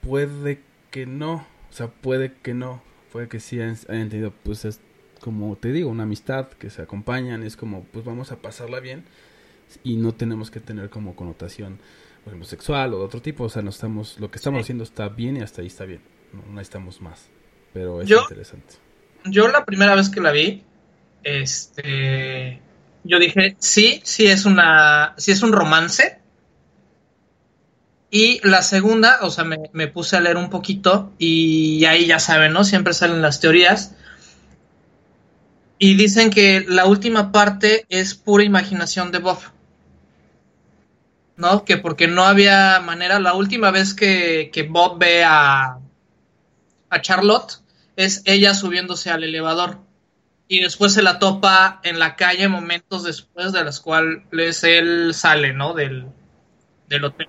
S1: puede que no, o sea, puede que no, puede que sí hayan, entendido, pues es como te digo, una amistad que se acompañan, es como, pues vamos a pasarla bien y no tenemos que tener como connotación, por ejemplo, sexual o de otro tipo, o sea, no estamos, lo que estamos haciendo está bien y hasta ahí está bien, no, necesitamos más, pero es interesante.
S2: Yo la primera vez que la vi, este, yo dije, sí, sí es una, sí es un romance, y la segunda, o sea, me, puse a leer un poquito y ahí ya saben, ¿no? Siempre salen las teorías. Y dicen que la última parte es pura imaginación de Bob. ¿No? Que porque no había manera, la última vez que, que Bob ve a, a Charlotte es ella subiéndose al elevador. Y después se la topa en la calle momentos después de las cuales él sale, ¿no? Del, del hotel.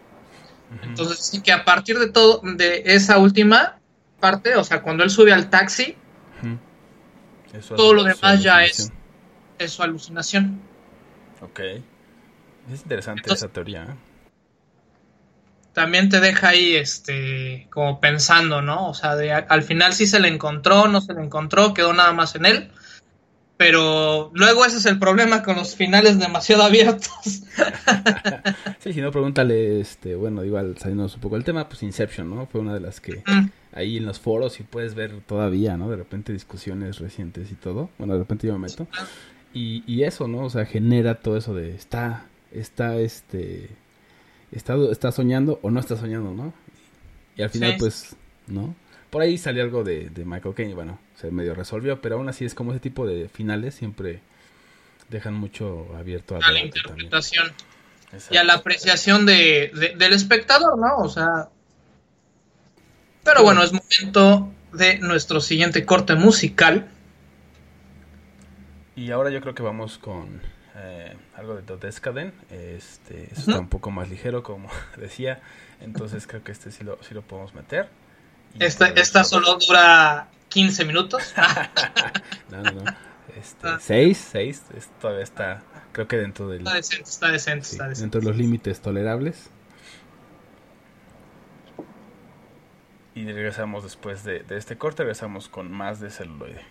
S2: Entonces, sí que a partir de todo, de esa última parte, o sea, cuando él sube al taxi, todo lo demás ya es, es, su alucinación.
S1: Ok. Es interesante esa teoría. ¿eh?
S2: También te deja ahí, este, como pensando, ¿no? O sea, de, al final sí se le encontró, no se le encontró, quedó nada más en él. Pero luego ese es el problema con los finales demasiado abiertos.
S1: sí, si no, pregúntale, este, bueno, igual saliendo un poco del tema, pues Inception, ¿no? Fue una de las que ahí en los foros y puedes ver todavía, ¿no? De repente discusiones recientes y todo. Bueno, de repente yo me meto. Y, y eso, ¿no? O sea, genera todo eso de está, está, este, está, está soñando o no está soñando, ¿no? Y al final, pues, ¿no? Por ahí salió algo de, Michael Caine, bueno, se medio resolvió, pero aún así es como ese tipo de finales siempre dejan mucho abierto
S2: a, la interpretación y a la apreciación de, del espectador, ¿no? O sea, pero bueno, es momento de nuestro siguiente corte musical.
S1: Y ahora yo creo que vamos con eh, algo de Dodescaden. Este, está un poco más ligero, como decía. Entonces creo que este sí lo, sí lo podemos meter.
S2: Esta, esta solo dura 15 minutos.
S1: no, no, no. Este, 6, 6, todavía está, creo que dentro del...
S2: Está decente, está decente, está decente.
S1: Dentro de los límites tolerables. Y regresamos después de, de este corte, regresamos con más de celuloide.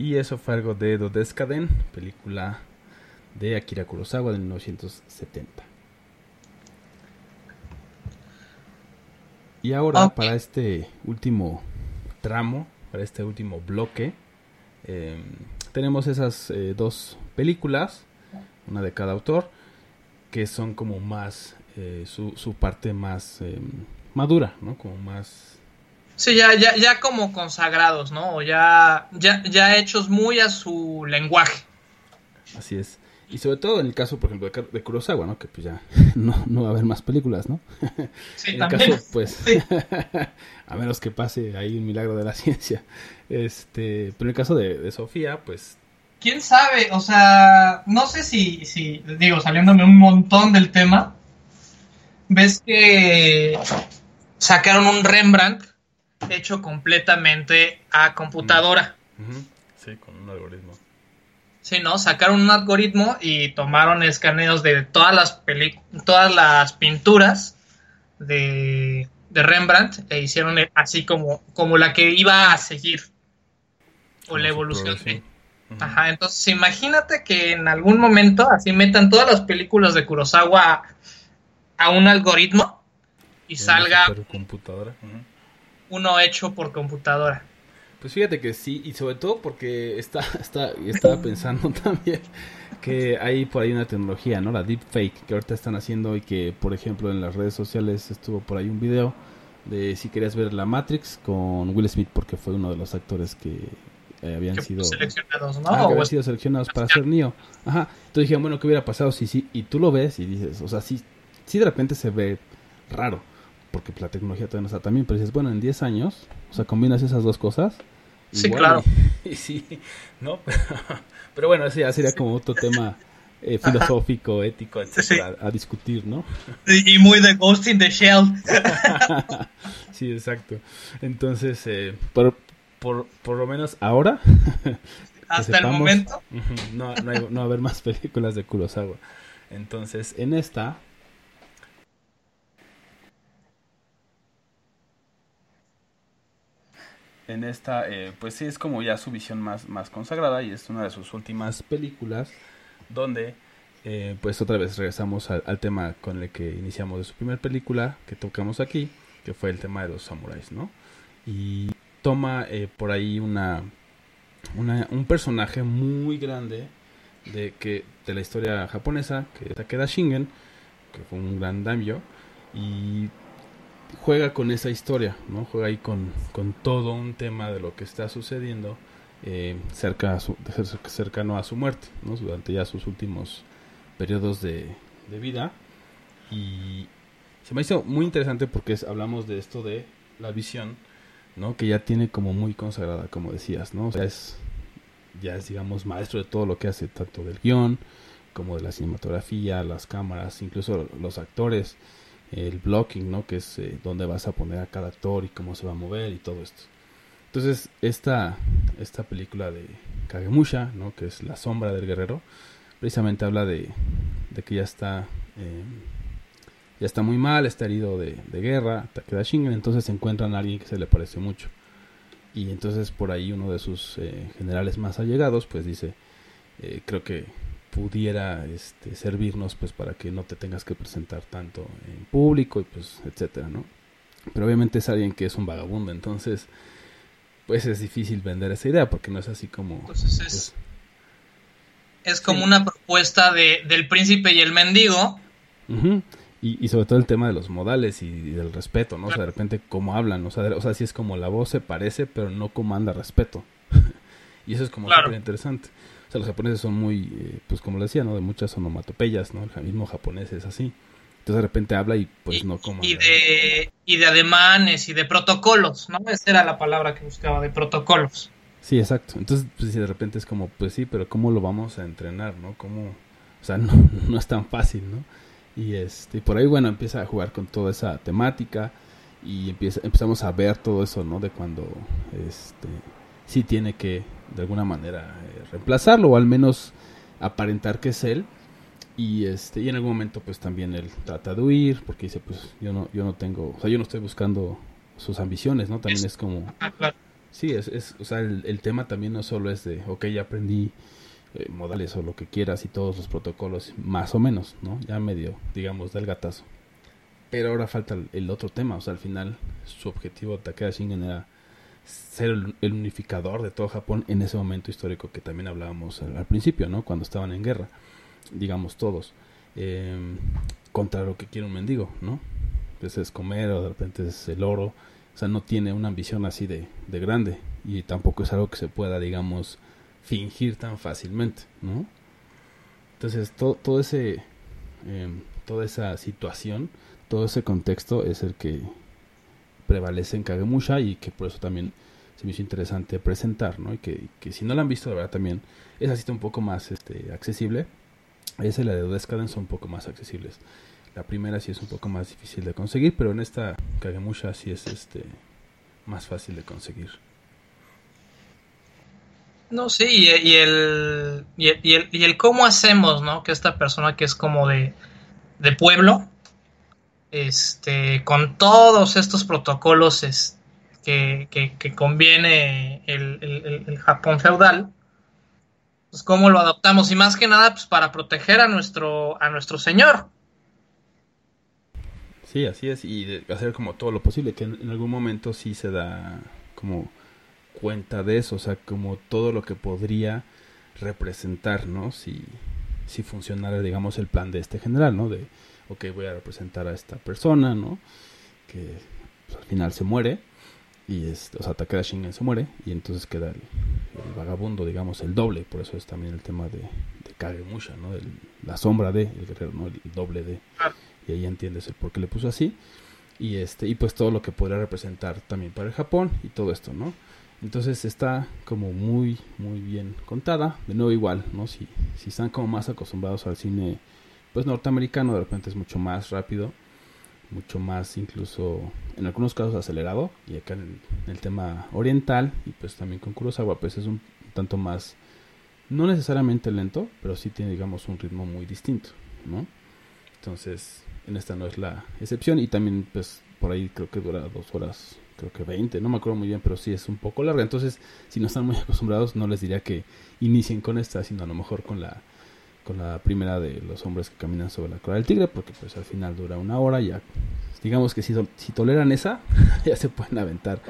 S1: Y eso fue algo de Dodescaden, película de Akira Kurosawa de 1970. Y ahora, para este último tramo, para este último bloque, em, tenemos esas eh, dos películas, una de cada autor, que son como más, eh, su, su, parte más em, madura, ¿no? Como más...
S2: Sí, ya, ya, ya como consagrados, ¿no? O ya, ya, ya hechos muy a su lenguaje.
S1: Así es. Y sobre todo en el caso, por ejemplo, de, Kurosawa, ¿no? Que pues ya no, no va a haber más películas, ¿no?
S2: Sí, en también. caso,
S1: pues, a menos que pase ahí un milagro de la ciencia. Este, pero en el caso de, Sofía, pues...
S2: ¿Quién sabe? O sea, no sé si, si, digo, saliéndome un montón del tema, ves que sacaron un Rembrandt hecho completamente a computadora.
S1: Sí, con un algoritmo.
S2: Sí, ¿no? Sacaron un algoritmo y tomaron escaneos de todas las todas las pinturas de, Rembrandt e hicieron así como, como la que iba a seguir. O la evolución. Ajá, entonces imagínate que en algún momento así metan todas las películas de Kurosawa a un algoritmo y salga
S1: computadora.
S2: Uno hecho por computadora.
S1: Pues fíjate que sí, y sobre todo porque está, está, estaba pensando también que hay por ahí una tecnología, ¿no? La deepfake que ahorita están haciendo y que, por ejemplo, en las redes sociales estuvo por ahí un video de si querías ver la Matrix con Will Smith porque fue uno de los actores que eh, habían sido
S2: seleccionados, ¿no?
S1: Ah, habían sido seleccionados para ser Neo. Ajá. Entonces dije, bueno, ¿qué hubiera pasado si sí? Y tú lo ves y dices, o sea, sí, sí de repente se ve raro porque la tecnología todavía no está también, pero dices, bueno, en 10 años, o sea, combinas esas dos cosas
S2: Sí, claro.
S1: Y, sí, ¿no? Pero, bueno, ese ya sería como otro tema eh, filosófico, ético, etcétera, a, discutir, ¿no?
S2: Y, muy de Ghost in the Shell.
S1: sí, exacto. Entonces, eh, por, por, por lo menos ahora.
S2: Hasta el momento.
S1: No, no, hay, no va a haber más películas de Kurosawa. Entonces, en esta en esta, eh, pues sí es como ya su visión más, más consagrada y es una de sus últimas películas donde eh, pues otra vez regresamos al, tema con el que iniciamos de su primera película que tocamos aquí, que fue el tema de los samuráis, ¿no? Y toma eh, por ahí una, una, un personaje muy grande de, que, de la historia japonesa, que es Takeda Shingen, que fue un gran daimyo, y juega con esa historia, ¿no? Juega ahí con, con todo un tema de lo que está sucediendo eh, cerca a su, cercano a su muerte, ¿no? Durante ya sus últimos periodos de, de vida. Y se me hizo muy interesante porque hablamos de esto de la visión, ¿no? Que ya tiene como muy consagrada, como decías, ¿no? O sea, es, ya es, digamos, maestro de todo lo que hace, tanto del guion como de la cinematografía, las cámaras, incluso los actores el blocking, ¿no? Que es eh, donde vas a poner a cada actor y cómo se va a mover y todo esto. Entonces, esta, esta película de Kagemusha, ¿no? Que es La sombra del guerrero, precisamente habla de, de que ya está... Eh, ya está muy mal, está herido de, de guerra, queda Shingen, entonces encuentran a alguien que se le parece mucho. Y entonces por ahí uno de sus eh, generales más allegados, pues dice, creo que pudiera este, servirnos pues para que no te tengas que presentar tanto en público y pues etcétera no pero obviamente es alguien que es un vagabundo entonces pues es difícil vender esa idea porque no es así como
S2: pues es, pues, es como una propuesta de, del príncipe y el mendigo.
S1: Y, y, sobre todo el tema de los modales y, del respeto no o sea de repente cómo hablan o sea, o sea sí es como la voz se parece pero no comanda respeto. Y eso es como súper interesante o sea, los japoneses son muy, eh, pues como le decía, ¿no? De muchas onomatopeyas, ¿no? El mismo japonés es así. Entonces de repente habla y pues no como...
S2: Y de, y de ademanes y de protocolos, ¿no? Esa era la palabra que buscaba, de protocolos.
S1: Sí, exacto. Entonces, pues de repente es como, pues sí, pero ¿cómo lo vamos a entrenar, no? ¿Cómo? O sea, no, no es tan fácil, ¿no? Y este, y por ahí, bueno, empieza a jugar con toda esa temática y empieza, empezamos a ver todo eso, ¿no? De cuando, este, sí tiene que de alguna manera eh, reemplazarlo o al menos aparentar que es él y este y en algún momento pues también él trata de huir porque dice pues yo no yo no tengo o sea yo no estoy buscando sus ambiciones no también es, como
S2: ah,
S1: Sí, es, es o sea, el, tema también no solo es de, ok, ya aprendí eh, modales o lo que quieras y todos los protocolos, más o menos, ¿no? Ya medio, digamos, del gatazo. Pero ahora falta el, otro tema, o sea, al final su objetivo Takeda Shingen era ser el, unificador de todo Japón en ese momento histórico que también hablábamos al, principio, ¿no? Cuando estaban en guerra, digamos todos, em, contra lo que quiere un mendigo, ¿no? Pues es comer o de repente es el oro, o sea, no tiene una ambición así de, de grande y tampoco es algo que se pueda, digamos, fingir tan fácilmente, ¿no? Entonces, todo, todo ese, em, toda esa situación, todo ese contexto es el que prevalece en Kagemusha y que por eso también se me hizo interesante presentar, ¿no? Y que, que si no la han visto, la verdad también es así un poco más este, accesible. Esa y la de Odescaden son un poco más accesibles. La primera sí es un poco más difícil de conseguir, pero en esta Kagemusha sí es este más fácil de conseguir.
S2: No, sí, y, el, y, el, y, el, cómo hacemos, ¿no? Que esta persona que es como de, de pueblo, este, con todos estos protocolos que, que, conviene el, Japón feudal, pues cómo lo adoptamos y más que nada pues para proteger a nuestro, a nuestro señor.
S1: Sí, así es, y hacer como todo lo posible, que en, algún momento sí se da como cuenta de eso, o sea, como todo lo que podría representar, ¿no? Si, si funcionara, digamos, el plan de este general, ¿no? De, ok, voy a representar a esta persona, ¿no? Que pues, al final se muere, y es, o sea, Takeda Shingen se muere, y entonces queda el, vagabundo, digamos, el doble, por eso es también el tema de, de Kagemusha, ¿no? la sombra de, el guerrero, ¿no? El doble de, y ahí entiendes el por qué le puso así, y este, y pues todo lo que podría representar también para el Japón, y todo esto, ¿no? Entonces está como muy, muy bien contada. De nuevo igual, ¿no? Si, si están como más acostumbrados al cine pues norteamericano de repente es mucho más rápido, mucho más incluso en algunos casos acelerado y acá en el, tema oriental y pues también con Kurosawa pues es un tanto más no necesariamente lento, pero sí tiene digamos un ritmo muy distinto, ¿no? Entonces, en esta no es la excepción y también pues por ahí creo que dura dos horas, creo que 20, no me acuerdo muy bien, pero sí es un poco larga. Entonces, si no están muy acostumbrados, no les diría que inicien con esta, sino a lo mejor con la con la primera de los hombres que caminan sobre la cola del tigre, porque pues al final dura una hora, ya digamos que si, si toleran esa, ya se pueden aventar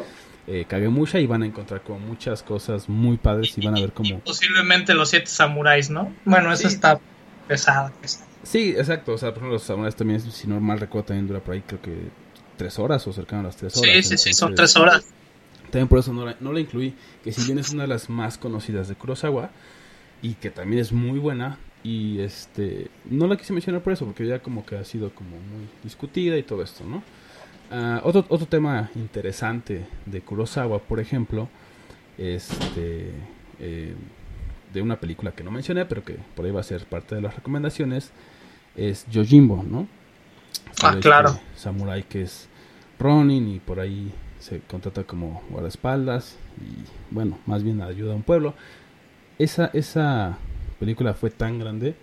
S1: eh, Kagemusha y van a encontrar como muchas cosas muy padres y van a ver como...
S2: Posiblemente los siete samuráis, ¿no? Bueno, esa está pesada,
S1: Sí, exacto, o sea, por ejemplo los samuráis también, si no mal recuerdo, también dura por ahí creo que tres horas o cercano a las tres horas.
S2: Sí, sí, sí, son tres horas.
S1: También por eso no la, no la incluí, que si bien es una de las más conocidas de Kurosawa, y que también es muy buena, y este no la quise mencionar por eso porque ya como que ha sido como muy discutida y todo esto no ah, otro otro tema interesante de Kurosawa por ejemplo este eh, de una película que no mencioné pero que por ahí va a ser parte de las recomendaciones es Yojimbo no
S2: ah claro.
S1: samurai que es Ronin y por ahí se contrata como guardaespaldas y bueno más bien ayuda a un pueblo. Esa esa película fue tan grande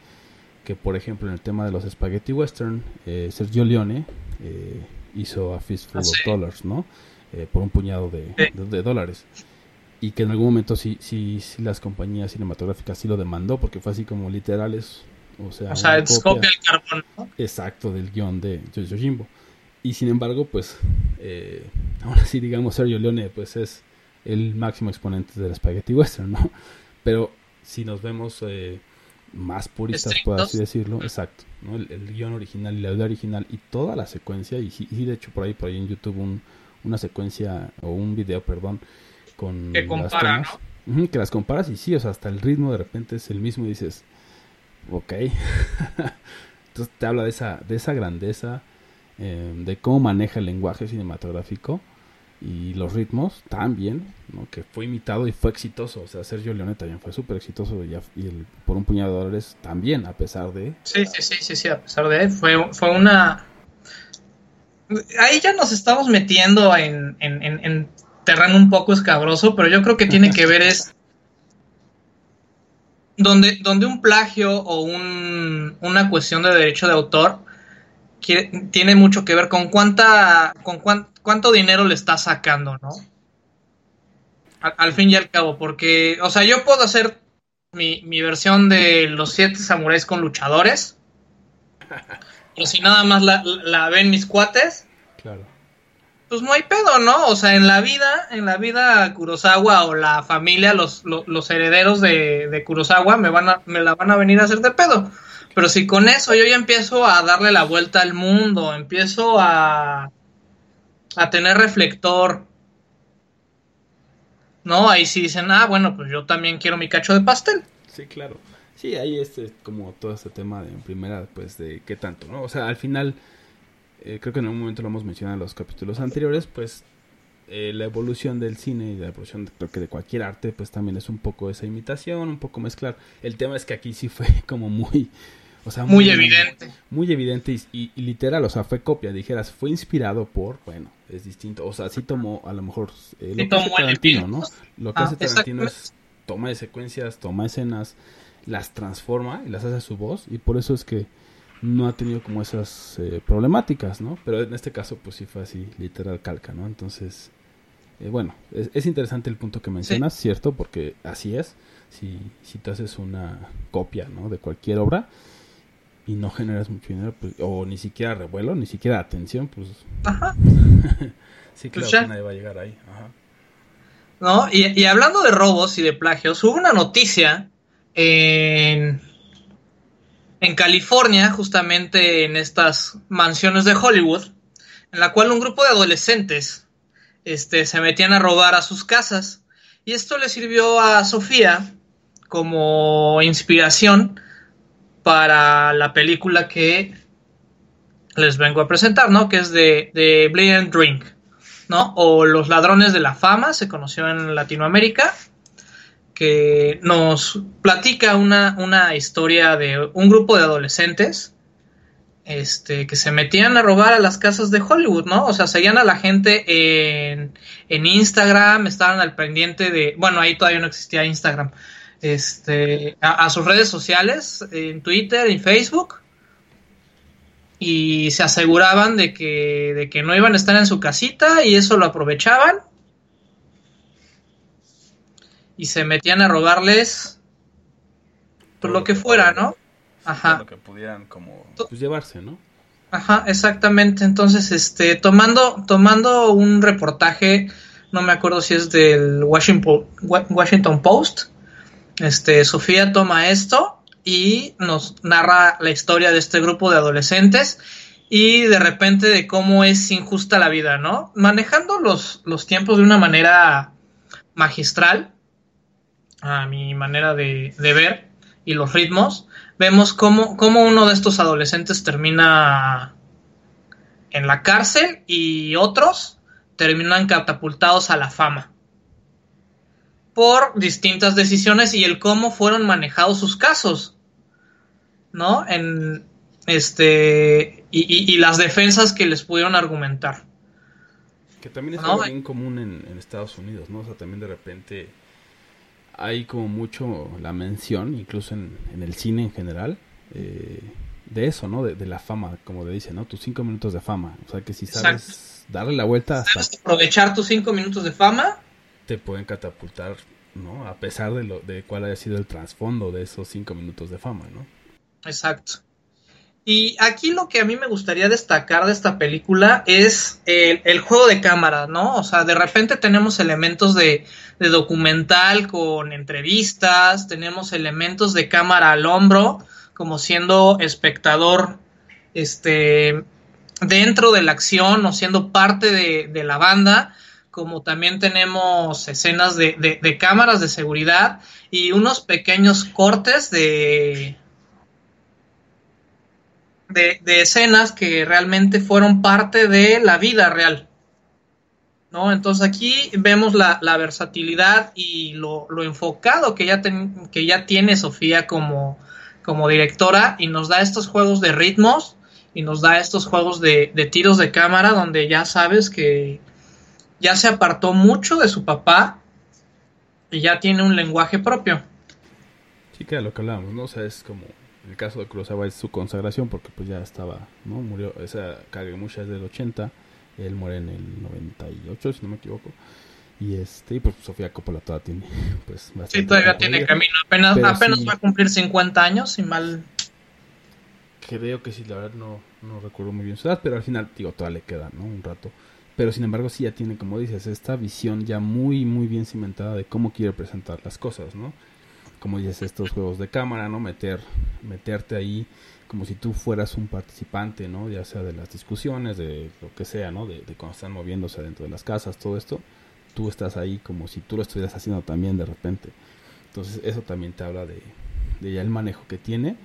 S1: que, por ejemplo, en el tema de los spaghetti western, eh, Sergio Leone eh, hizo a Fistful of ah, Dollars, ¿no? Eh, por un puñado de, dólares. Y que en algún momento sí, sí, sí, las compañías cinematográficas sí lo demandó, porque fue así como literales. O sea,
S2: o sea es copia del carbón, ¿no?
S1: Exacto, del guion de Jojo Jimbo. Y sin embargo, pues, ahora sí, digamos, Sergio Leone, pues es el máximo exponente del spaghetti western, ¿no? Pero si nos vemos eh, más puristas, por así decirlo, exacto, ¿no? el, guion original y la idea original y toda la secuencia, y, y, de hecho por ahí, por ahí en YouTube un, una secuencia o un video, perdón, con
S2: que las tomas,
S1: que las comparas y sí, o sea, hasta el ritmo de repente es el mismo y dices, ok, entonces te habla de esa, de esa grandeza, eh, de cómo maneja el lenguaje cinematográfico y los ritmos también, ¿no? que fue imitado y fue exitoso. O sea, Sergio Leone también fue súper exitoso y, el, por un puñado de dólares también, a pesar de...
S2: Sí, sí, sí, sí, sí a pesar de... Fue, fue una... Ahí ya nos estamos metiendo en, en, en, terreno un poco escabroso, pero yo creo que tiene que ver es... Donde, donde un plagio o un, una cuestión de derecho de autor tiene mucho que ver con cuánta, con cuánto dinero le está sacando, ¿no? Al, fin y al cabo, porque, o sea, yo puedo hacer mi, mi versión de los siete samuráis con luchadores. pero si nada más la, la ven mis cuates. Claro pues no hay pedo, ¿no? O sea, en la vida, en la vida Kurosawa o la familia, los, los, herederos de, de, Kurosawa me van a, me la van a venir a hacer de pedo. Pero si con eso yo ya empiezo a darle la vuelta al mundo, empiezo a, a tener reflector, ¿no? Ahí sí dicen, ah, bueno, pues yo también quiero mi cacho de pastel.
S1: Sí, claro. Sí, ahí este, como todo este tema de en primera, pues de qué tanto, ¿no? O sea, al final eh, creo que en un momento lo hemos mencionado en los capítulos anteriores, pues eh, la evolución del cine y la evolución de, creo que de cualquier arte, pues también es un poco esa imitación, un poco mezclar. El tema es que aquí sí fue como muy, o sea,
S2: muy, evidente.
S1: Muy, evidente y, literal, o sea, fue copia, dijeras, fue inspirado por, bueno, es distinto, o sea, sí tomó a lo mejor eh, lo que hace Tarantino, ¿no? Lo que hace ah, Tarantino es toma de secuencias, toma escenas, las transforma y las hace a su voz y por eso es que no ha tenido como esas eh, problemáticas, ¿no? Pero en este caso, pues sí fue así, literal calca, ¿no? Entonces, eh, bueno, es, interesante el punto que mencionas, ¿cierto? Porque así es. Si, si te haces una copia, ¿no? De cualquier obra y no generas mucho dinero, pues, o ni siquiera revuelo, ni siquiera atención, pues... Ajá. sí, claro pues que nadie va a llegar ahí. Ajá.
S2: No, y, y hablando de robos y de plagios, hubo una noticia en en California, justamente en estas mansiones de Hollywood, en la cual un grupo de adolescentes este, se metían a robar a sus casas. Y esto le sirvió a Sofía como inspiración para la película que les vengo a presentar, ¿no? Que es de, de and Drink, ¿no? O Los Ladrones de la Fama, se conoció en Latinoamérica que nos platica una, una, historia de un grupo de adolescentes este, que se metían a robar a las casas de Hollywood, ¿no? O sea, seguían a la gente en, en Instagram, estaban al pendiente de, bueno, ahí todavía no existía Instagram, este, a, sus redes sociales, en Twitter y Facebook, y se aseguraban de que, de que no iban a estar en su casita y eso lo aprovechaban y se metían a robarles por lo que fuera, ¿no?
S1: Ajá. Lo que pudieran como pues, llevarse, ¿no?
S2: Ajá, exactamente. Entonces, este, tomando, tomando un reportaje, no me acuerdo si es del Washington, Washington Post, este, Sofía toma esto y nos narra la historia de este grupo de adolescentes y de repente de cómo es injusta la vida, ¿no? Manejando los, los tiempos de una manera magistral, a mi manera de, ver y los ritmos, vemos cómo, uno de estos adolescentes termina en la cárcel y otros terminan catapultados a la fama por distintas decisiones y el cómo fueron manejados sus casos, ¿no? En este y, las defensas que les pudieron argumentar.
S1: Que también es algo bien común en, en, Estados Unidos, ¿no? O sea, también de repente hay como mucho la mención, incluso en, el cine en general, eh, de eso, ¿no? De, la fama, como le dice, ¿no? Tus cinco minutos de fama. O sea, que si sabes darle la vuelta
S2: ¿Sabes aprovechar tus cinco minutos de fama?
S1: Te pueden catapultar, ¿no? A pesar de, lo, de cuál haya sido el trasfondo de esos cinco minutos de fama, ¿no?
S2: Exacto. Y aquí lo que a mí me gustaría destacar de esta película es el, juego de cámara, ¿no? O sea, de repente tenemos elementos de, documental con entrevistas, tenemos elementos de cámara al hombro, como siendo espectador, este, dentro de la acción o siendo parte de, la banda, como también tenemos escenas de, de cámaras de seguridad y unos pequeños cortes de de, escenas que realmente fueron parte de la vida real. ¿no? Entonces aquí vemos la, versatilidad y lo, enfocado que ya, que ya tiene Sofía como, como directora y nos da estos juegos de ritmos y nos da estos juegos de, tiros de cámara donde ya sabes que ya se apartó mucho de su papá y ya tiene un lenguaje propio.
S1: Sí, que lo que hablábamos, ¿no? O sea, es como el caso de Kurosawa es su consagración porque pues ya estaba, ¿no? Murió, esa Kagemusha es del 80, él muere en el 98, si no me equivoco. Y este, y pues Sofía Coppola todavía tiene, pues,
S3: Sí, todavía tiene camino. Apenas, apenas va a cumplir 50 años, y mal.
S1: Creo que sí, la verdad no, no recuerdo muy bien su edad, pero al final, digo, todavía le queda, ¿no? Un rato. Pero sin embargo, sí ya tiene, como dices, esta visión ya muy, muy bien cimentada de cómo quiere presentar las cosas, ¿no? Como dices, estos juegos de cámara, ¿no? Meter, meterte ahí como si tú fueras un participante, ¿no? Ya sea de las discusiones, de lo que sea, ¿no? De, de cuando están moviéndose dentro de las casas, todo esto tú estás ahí como si tú lo estuvieras haciendo también de repente. Entonces eso también te habla de, ya el manejo que tiene,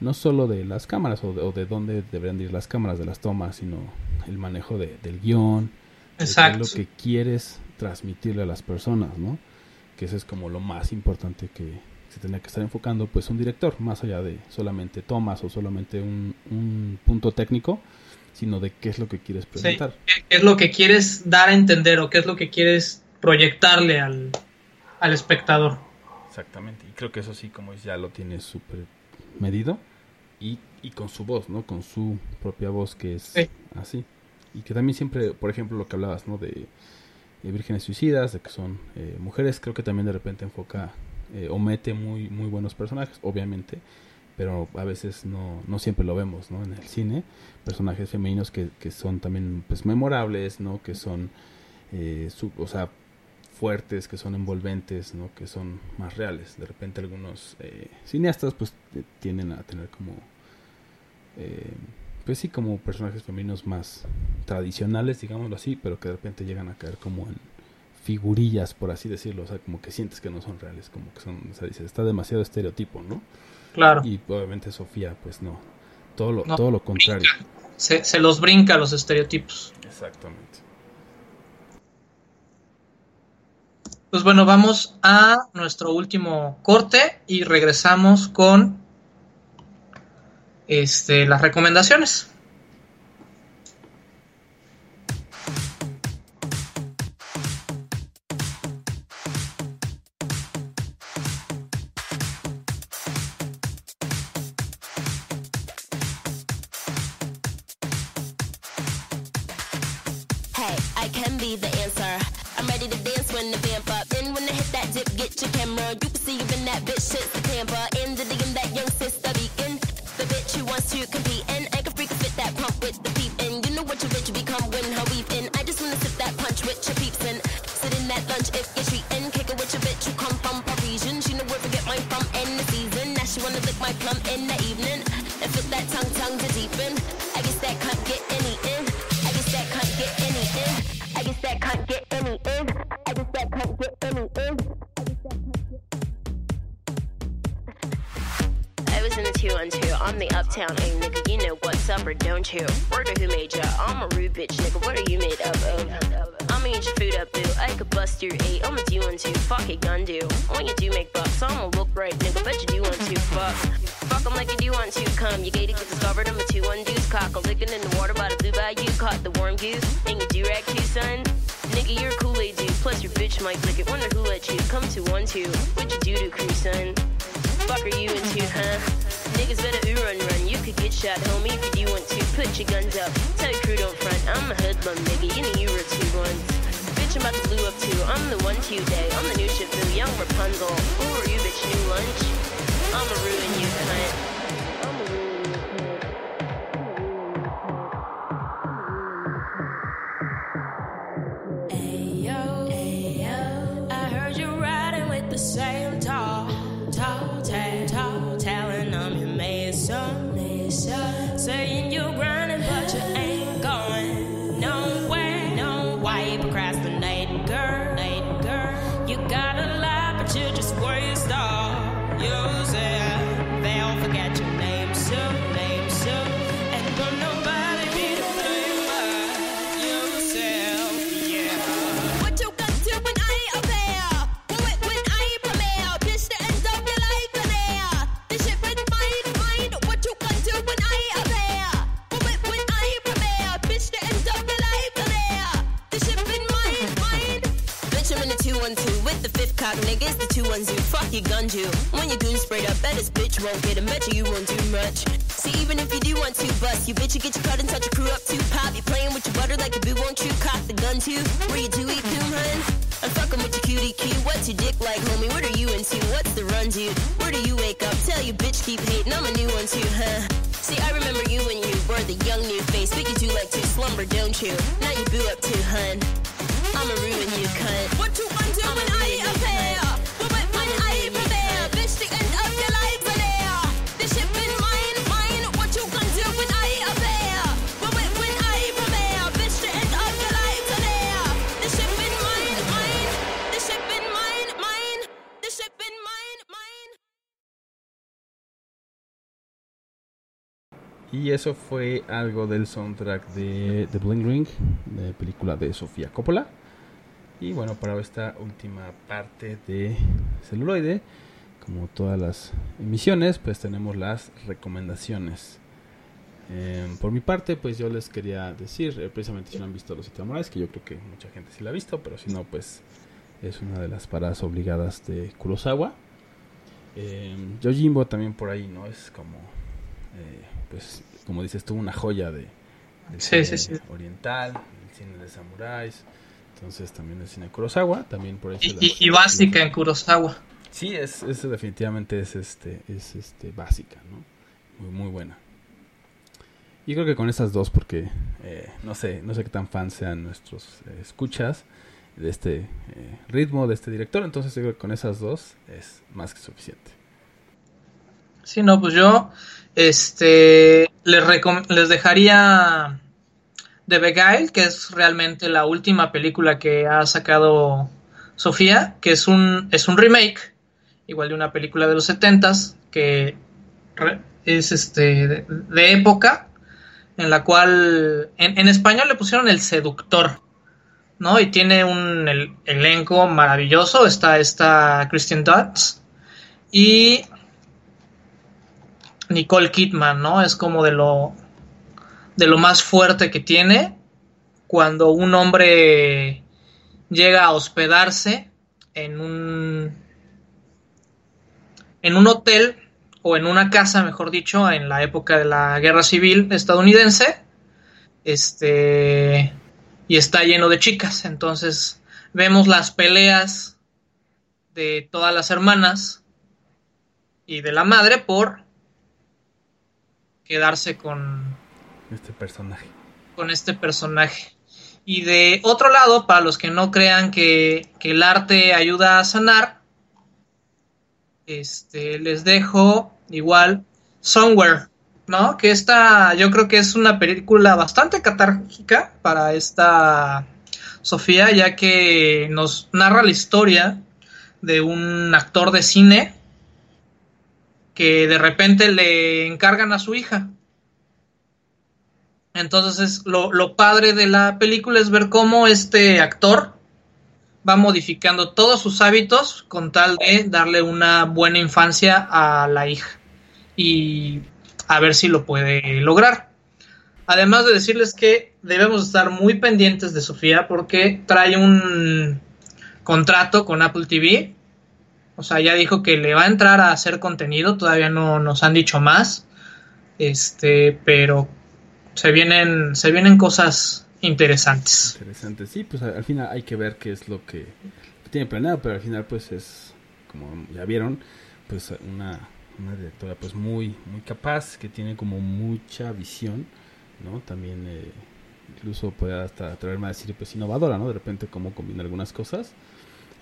S1: no solo de las cámaras o de, dónde deberían ir las cámaras de las tomas, sino el manejo de, del guion,
S3: Exacto.
S1: De lo que quieres transmitirle a las personas, ¿no? Que eso es como lo más importante que se tenía que estar enfocando, pues un director, más allá de solamente tomas o solamente un, un punto técnico, sino de qué es lo que quieres presentar.
S3: qué es lo que quieres dar a entender o qué es lo que quieres proyectarle al, espectador.
S1: Exactamente, y creo que eso sí, como ya lo tiene súper medido y, y, con su voz, ¿no? Con su propia voz que es así. Y que también siempre, por ejemplo, lo que hablabas, ¿no? De, vírgenes suicidas, de que son eh, mujeres, creo que también de repente enfoca eh, o mete muy, muy buenos personajes, obviamente, pero a veces no, no siempre lo vemos, ¿no? En el cine, personajes femeninos que, que son también, pues, memorables, ¿no? Que son, eh, o sea, fuertes, que son envolventes, ¿no? Que son más reales. De repente algunos eh, cineastas, pues, tienden a tener como, eh, pues sí, como personajes femeninos más tradicionales, digámoslo así, pero que de repente llegan a caer como en figurillas, por así decirlo, o sea, como que sientes que no son reales, como que son, o sea, dices, está demasiado estereotipo, ¿no?
S3: Claro.
S1: Y obviamente Sofía, pues no. Todo lo, todo lo contrario.
S3: Se, se los brinca los estereotipos.
S1: Exactamente.
S3: Pues bueno, vamos a nuestro último corte y regresamos con este, las recomendaciones.
S4: Won't get him, bet you won't do much. See, even if you do want to bust, you bitch, you get your cut and touch your crew up too. Pop, you playing with your butter like a boo, won't you cock the gun too? Where you do eat coon, hun?
S3: I'm fucking with your cutie cue. What's your dick like, homie? What are you into? What's the run, dude? Where do you wake up? Tell you bitch keep hating. I'm a new one too, huh? See, I remember you when you were the young new face, but you do like to slumber, don't you? Now you boo up too, hun.
S1: Y eso fue algo del soundtrack de The Bling Ring, de película de Sofía Coppola. Y bueno, para esta última parte de celuloide, como todas las emisiones, pues tenemos las recomendaciones. Eh, por mi parte, pues yo les quería decir, eh, precisamente si no han visto Los Siete Samuráis, que yo creo que mucha gente sí la ha visto, pero si no, pues es una de las paradas obligadas de Kurosawa. Eh, Yojimbo también por ahí, ¿no? Es como, eh, pues, como dices tú, una joya de, del
S2: Sí,
S1: cine
S2: sí, sí.
S1: oriental, el cine de samuráis. Entonces también el cine Kurosawa, también por eso.
S2: Y,
S1: las-
S2: y- y básica en Kurosawa.
S1: Sí, es, es definitivamente es este, es este básica, ¿no? Muy, muy buena. Y creo que con estas dos, porque eh, no sé, no sé qué tan fans sean nuestros eh, escuchas de este eh, ritmo de este director, entonces yo creo que con esas dos es más que suficiente.
S2: Sí, no, pues yo este, les, les dejaría The Beguile, que es realmente la última película que ha sacado Sofía, que es un, es un remake, igual de una película de los 70s, que es este, de, de época, en la cual en, en español le pusieron El Seductor. ¿no? Y tiene un el- elenco maravilloso. Está esta Christian Dunst y Nicole Kidman, ¿no? Es como de lo de lo más fuerte que tiene cuando un hombre llega a hospedarse en un en un hotel o en una casa, mejor dicho, en la época de la Guerra Civil estadounidense. Este y está lleno de chicas, entonces vemos las peleas de todas las hermanas y de la madre por quedarse con,
S1: Este personaje.
S2: con este personaje. Y de otro lado, para los que no crean que, que el arte ayuda a sanar, este, les dejo igual Somewhere, ¿no? Que esta yo creo que es una película bastante catárquica para esta Sofía, ya que nos narra la historia de un actor de cine que de repente le encargan a su hija. Entonces es lo, lo padre de la película es ver cómo este actor va modificando todos sus hábitos con tal de darle una buena infancia a la hija y a ver si lo puede lograr. Además de decirles que debemos estar muy pendientes de Sofía porque trae un contrato con Apple TV. O sea, ya dijo que le va a entrar a hacer contenido, todavía no nos han dicho más. Este, pero se vienen se vienen cosas interesantes.
S1: Interesante, sí, pues al al final hay que ver qué es lo que tiene planeado, pero al final pues es, como ya vieron, pues una, una directora pues muy, muy capaz, que tiene como mucha visión, ¿no? También eh, incluso puede hasta atreverme a decir pues innovadora, ¿no? De repente cómo combina algunas cosas.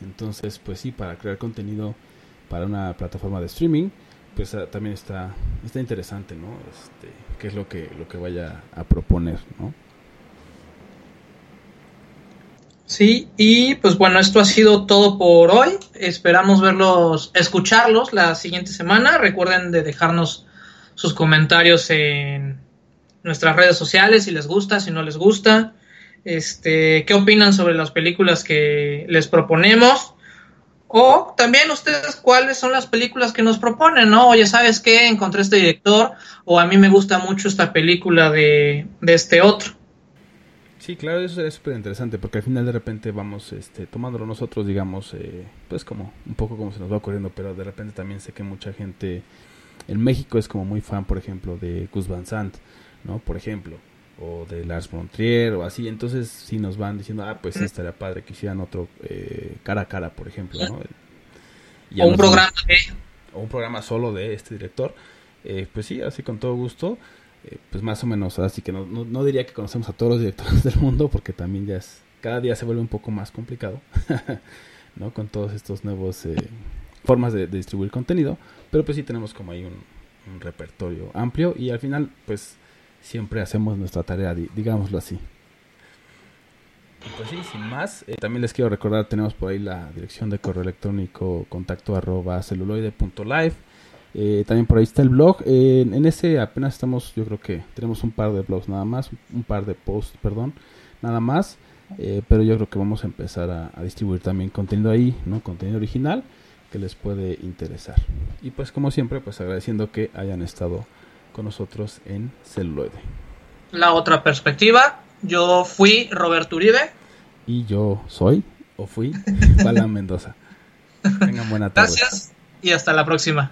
S1: Entonces pues sí, para crear contenido para una plataforma de streaming, pues ah, también está, está interesante, ¿no? Este, qué es lo que, lo que vaya a proponer, ¿no?
S2: Sí, y pues bueno, esto ha sido todo por hoy. Esperamos verlos, escucharlos la siguiente semana. Recuerden de dejarnos sus comentarios en nuestras redes sociales si les gusta, si no les gusta. Este, qué opinan sobre las películas que les proponemos. O también ustedes cuáles son las películas que nos proponen, ¿no? Oye, ¿sabes qué? Encontré este director o a mí me gusta mucho esta película de, de este otro.
S1: Sí, claro, eso es súper interesante porque al final de repente vamos este, tomándolo nosotros, digamos, eh, pues como un poco como se nos va ocurriendo, pero de repente también sé que mucha gente en México es como muy fan, por ejemplo, de Gus Van Sant, ¿no? Por ejemplo. O de Lars von Trier o así, entonces sí nos van diciendo, ah, pues sí estaría padre que hicieran otro eh, cara a cara, por ejemplo, ¿no?
S5: o un programa de...
S1: O un programa solo de este director. Eh, pues sí, así con todo gusto. Eh, pues más o menos, así que no, no, diría que conocemos a todos los directores del mundo, porque también ya es, cada día se vuelve un poco más complicado, ¿no? Con todos estos nuevos eh, formas de, distribuir contenido, pero pues sí tenemos como ahí un, un, repertorio amplio y al final, pues siempre hacemos nuestra tarea, digámoslo así. pues sí, sin más, eh, también les quiero recordar, tenemos por ahí la dirección de correo electrónico contacto arroba celuloide.live eh, también por ahí está el blog. en ese apenas estamos, yo creo que tenemos un par de blogs nada más, un par de posts, perdón, nada más. Eh, pero yo creo que vamos a empezar a, distribuir también contenido ahí, ¿no? Contenido original que les puede interesar. Y pues como siempre, pues agradeciendo que hayan estado con nosotros en Celuloide.
S5: La otra perspectiva, yo fui Roberto Uribe.
S1: Y yo soy, o fui, Bala Mendoza. Tengan buena tarde.
S5: Gracias y hasta la próxima.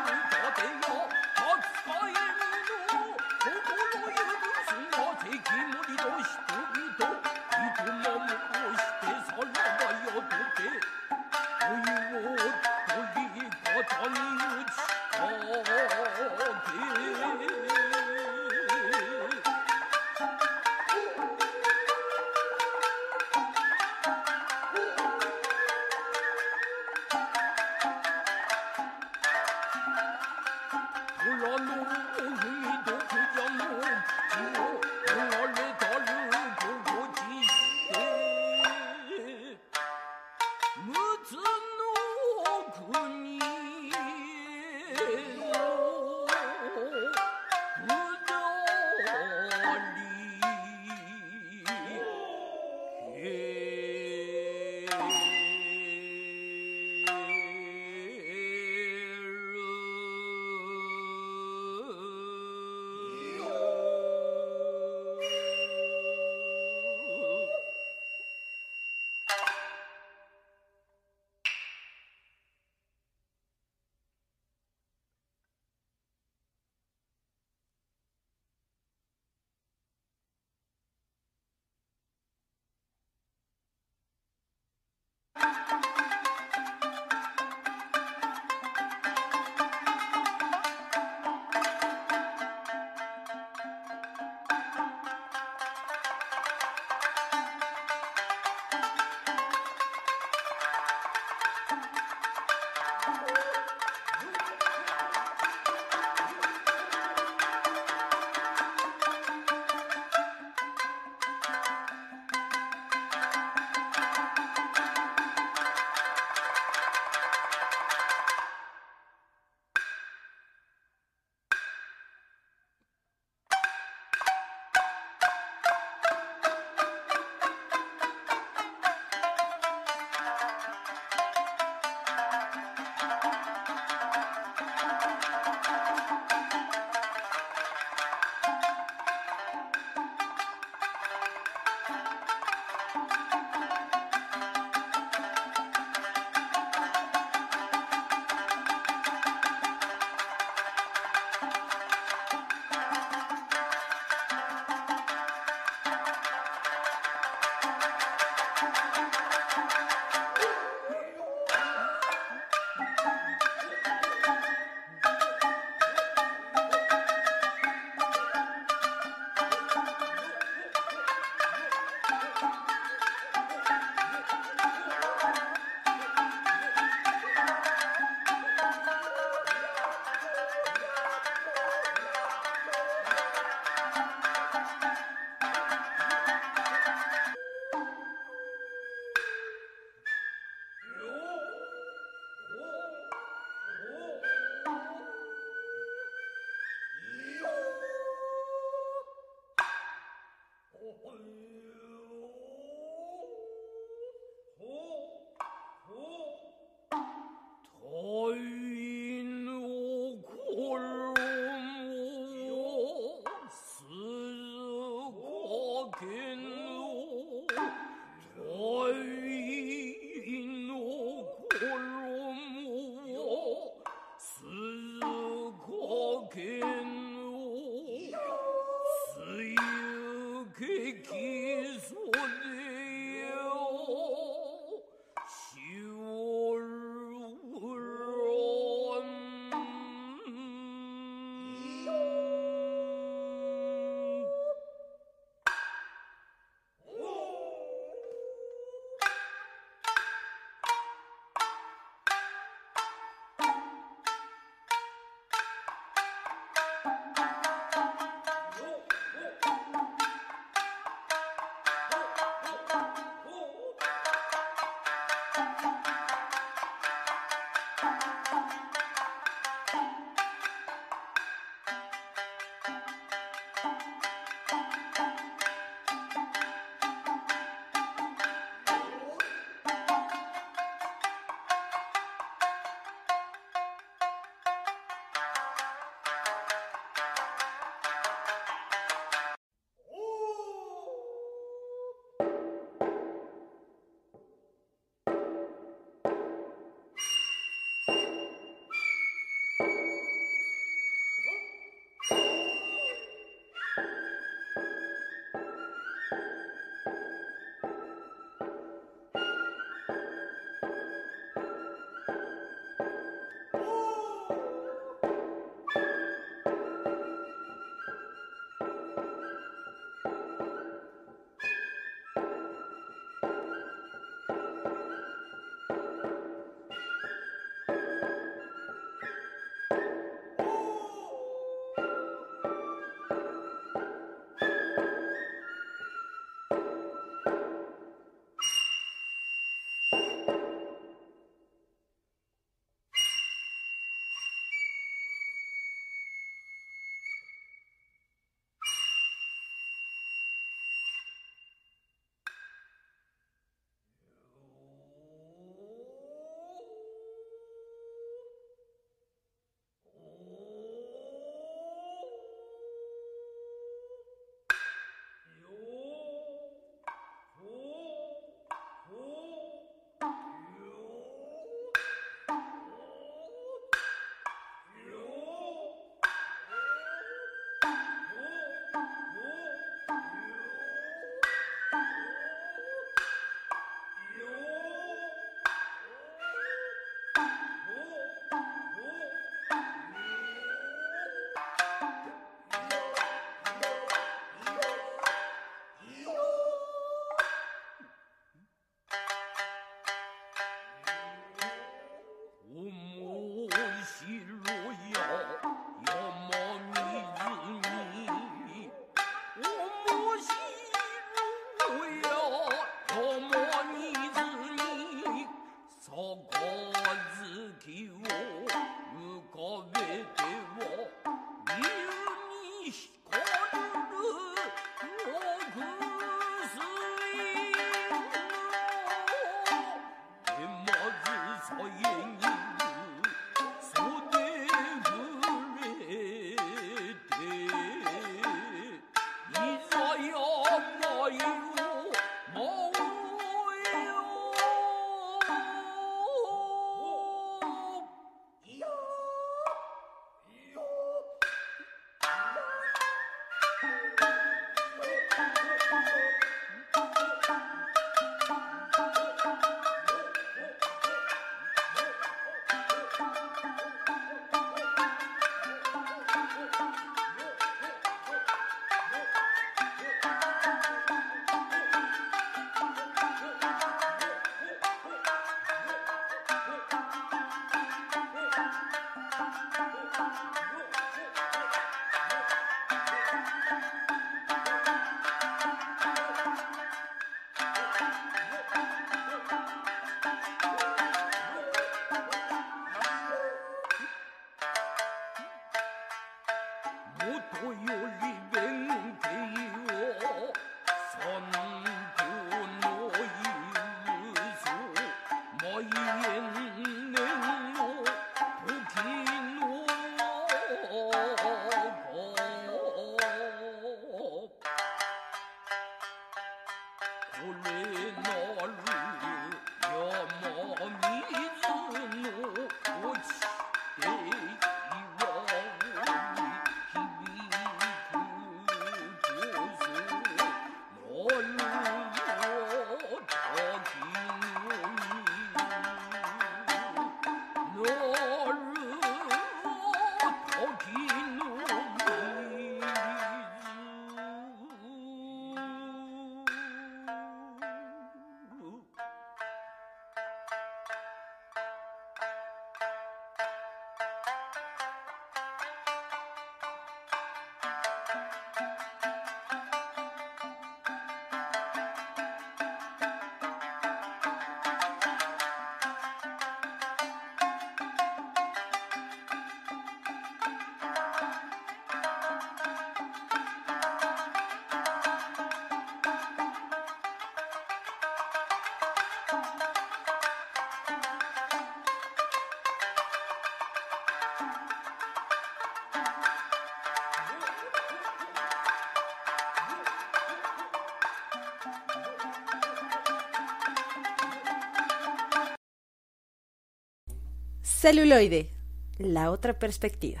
S6: Celuloide, la otra perspectiva.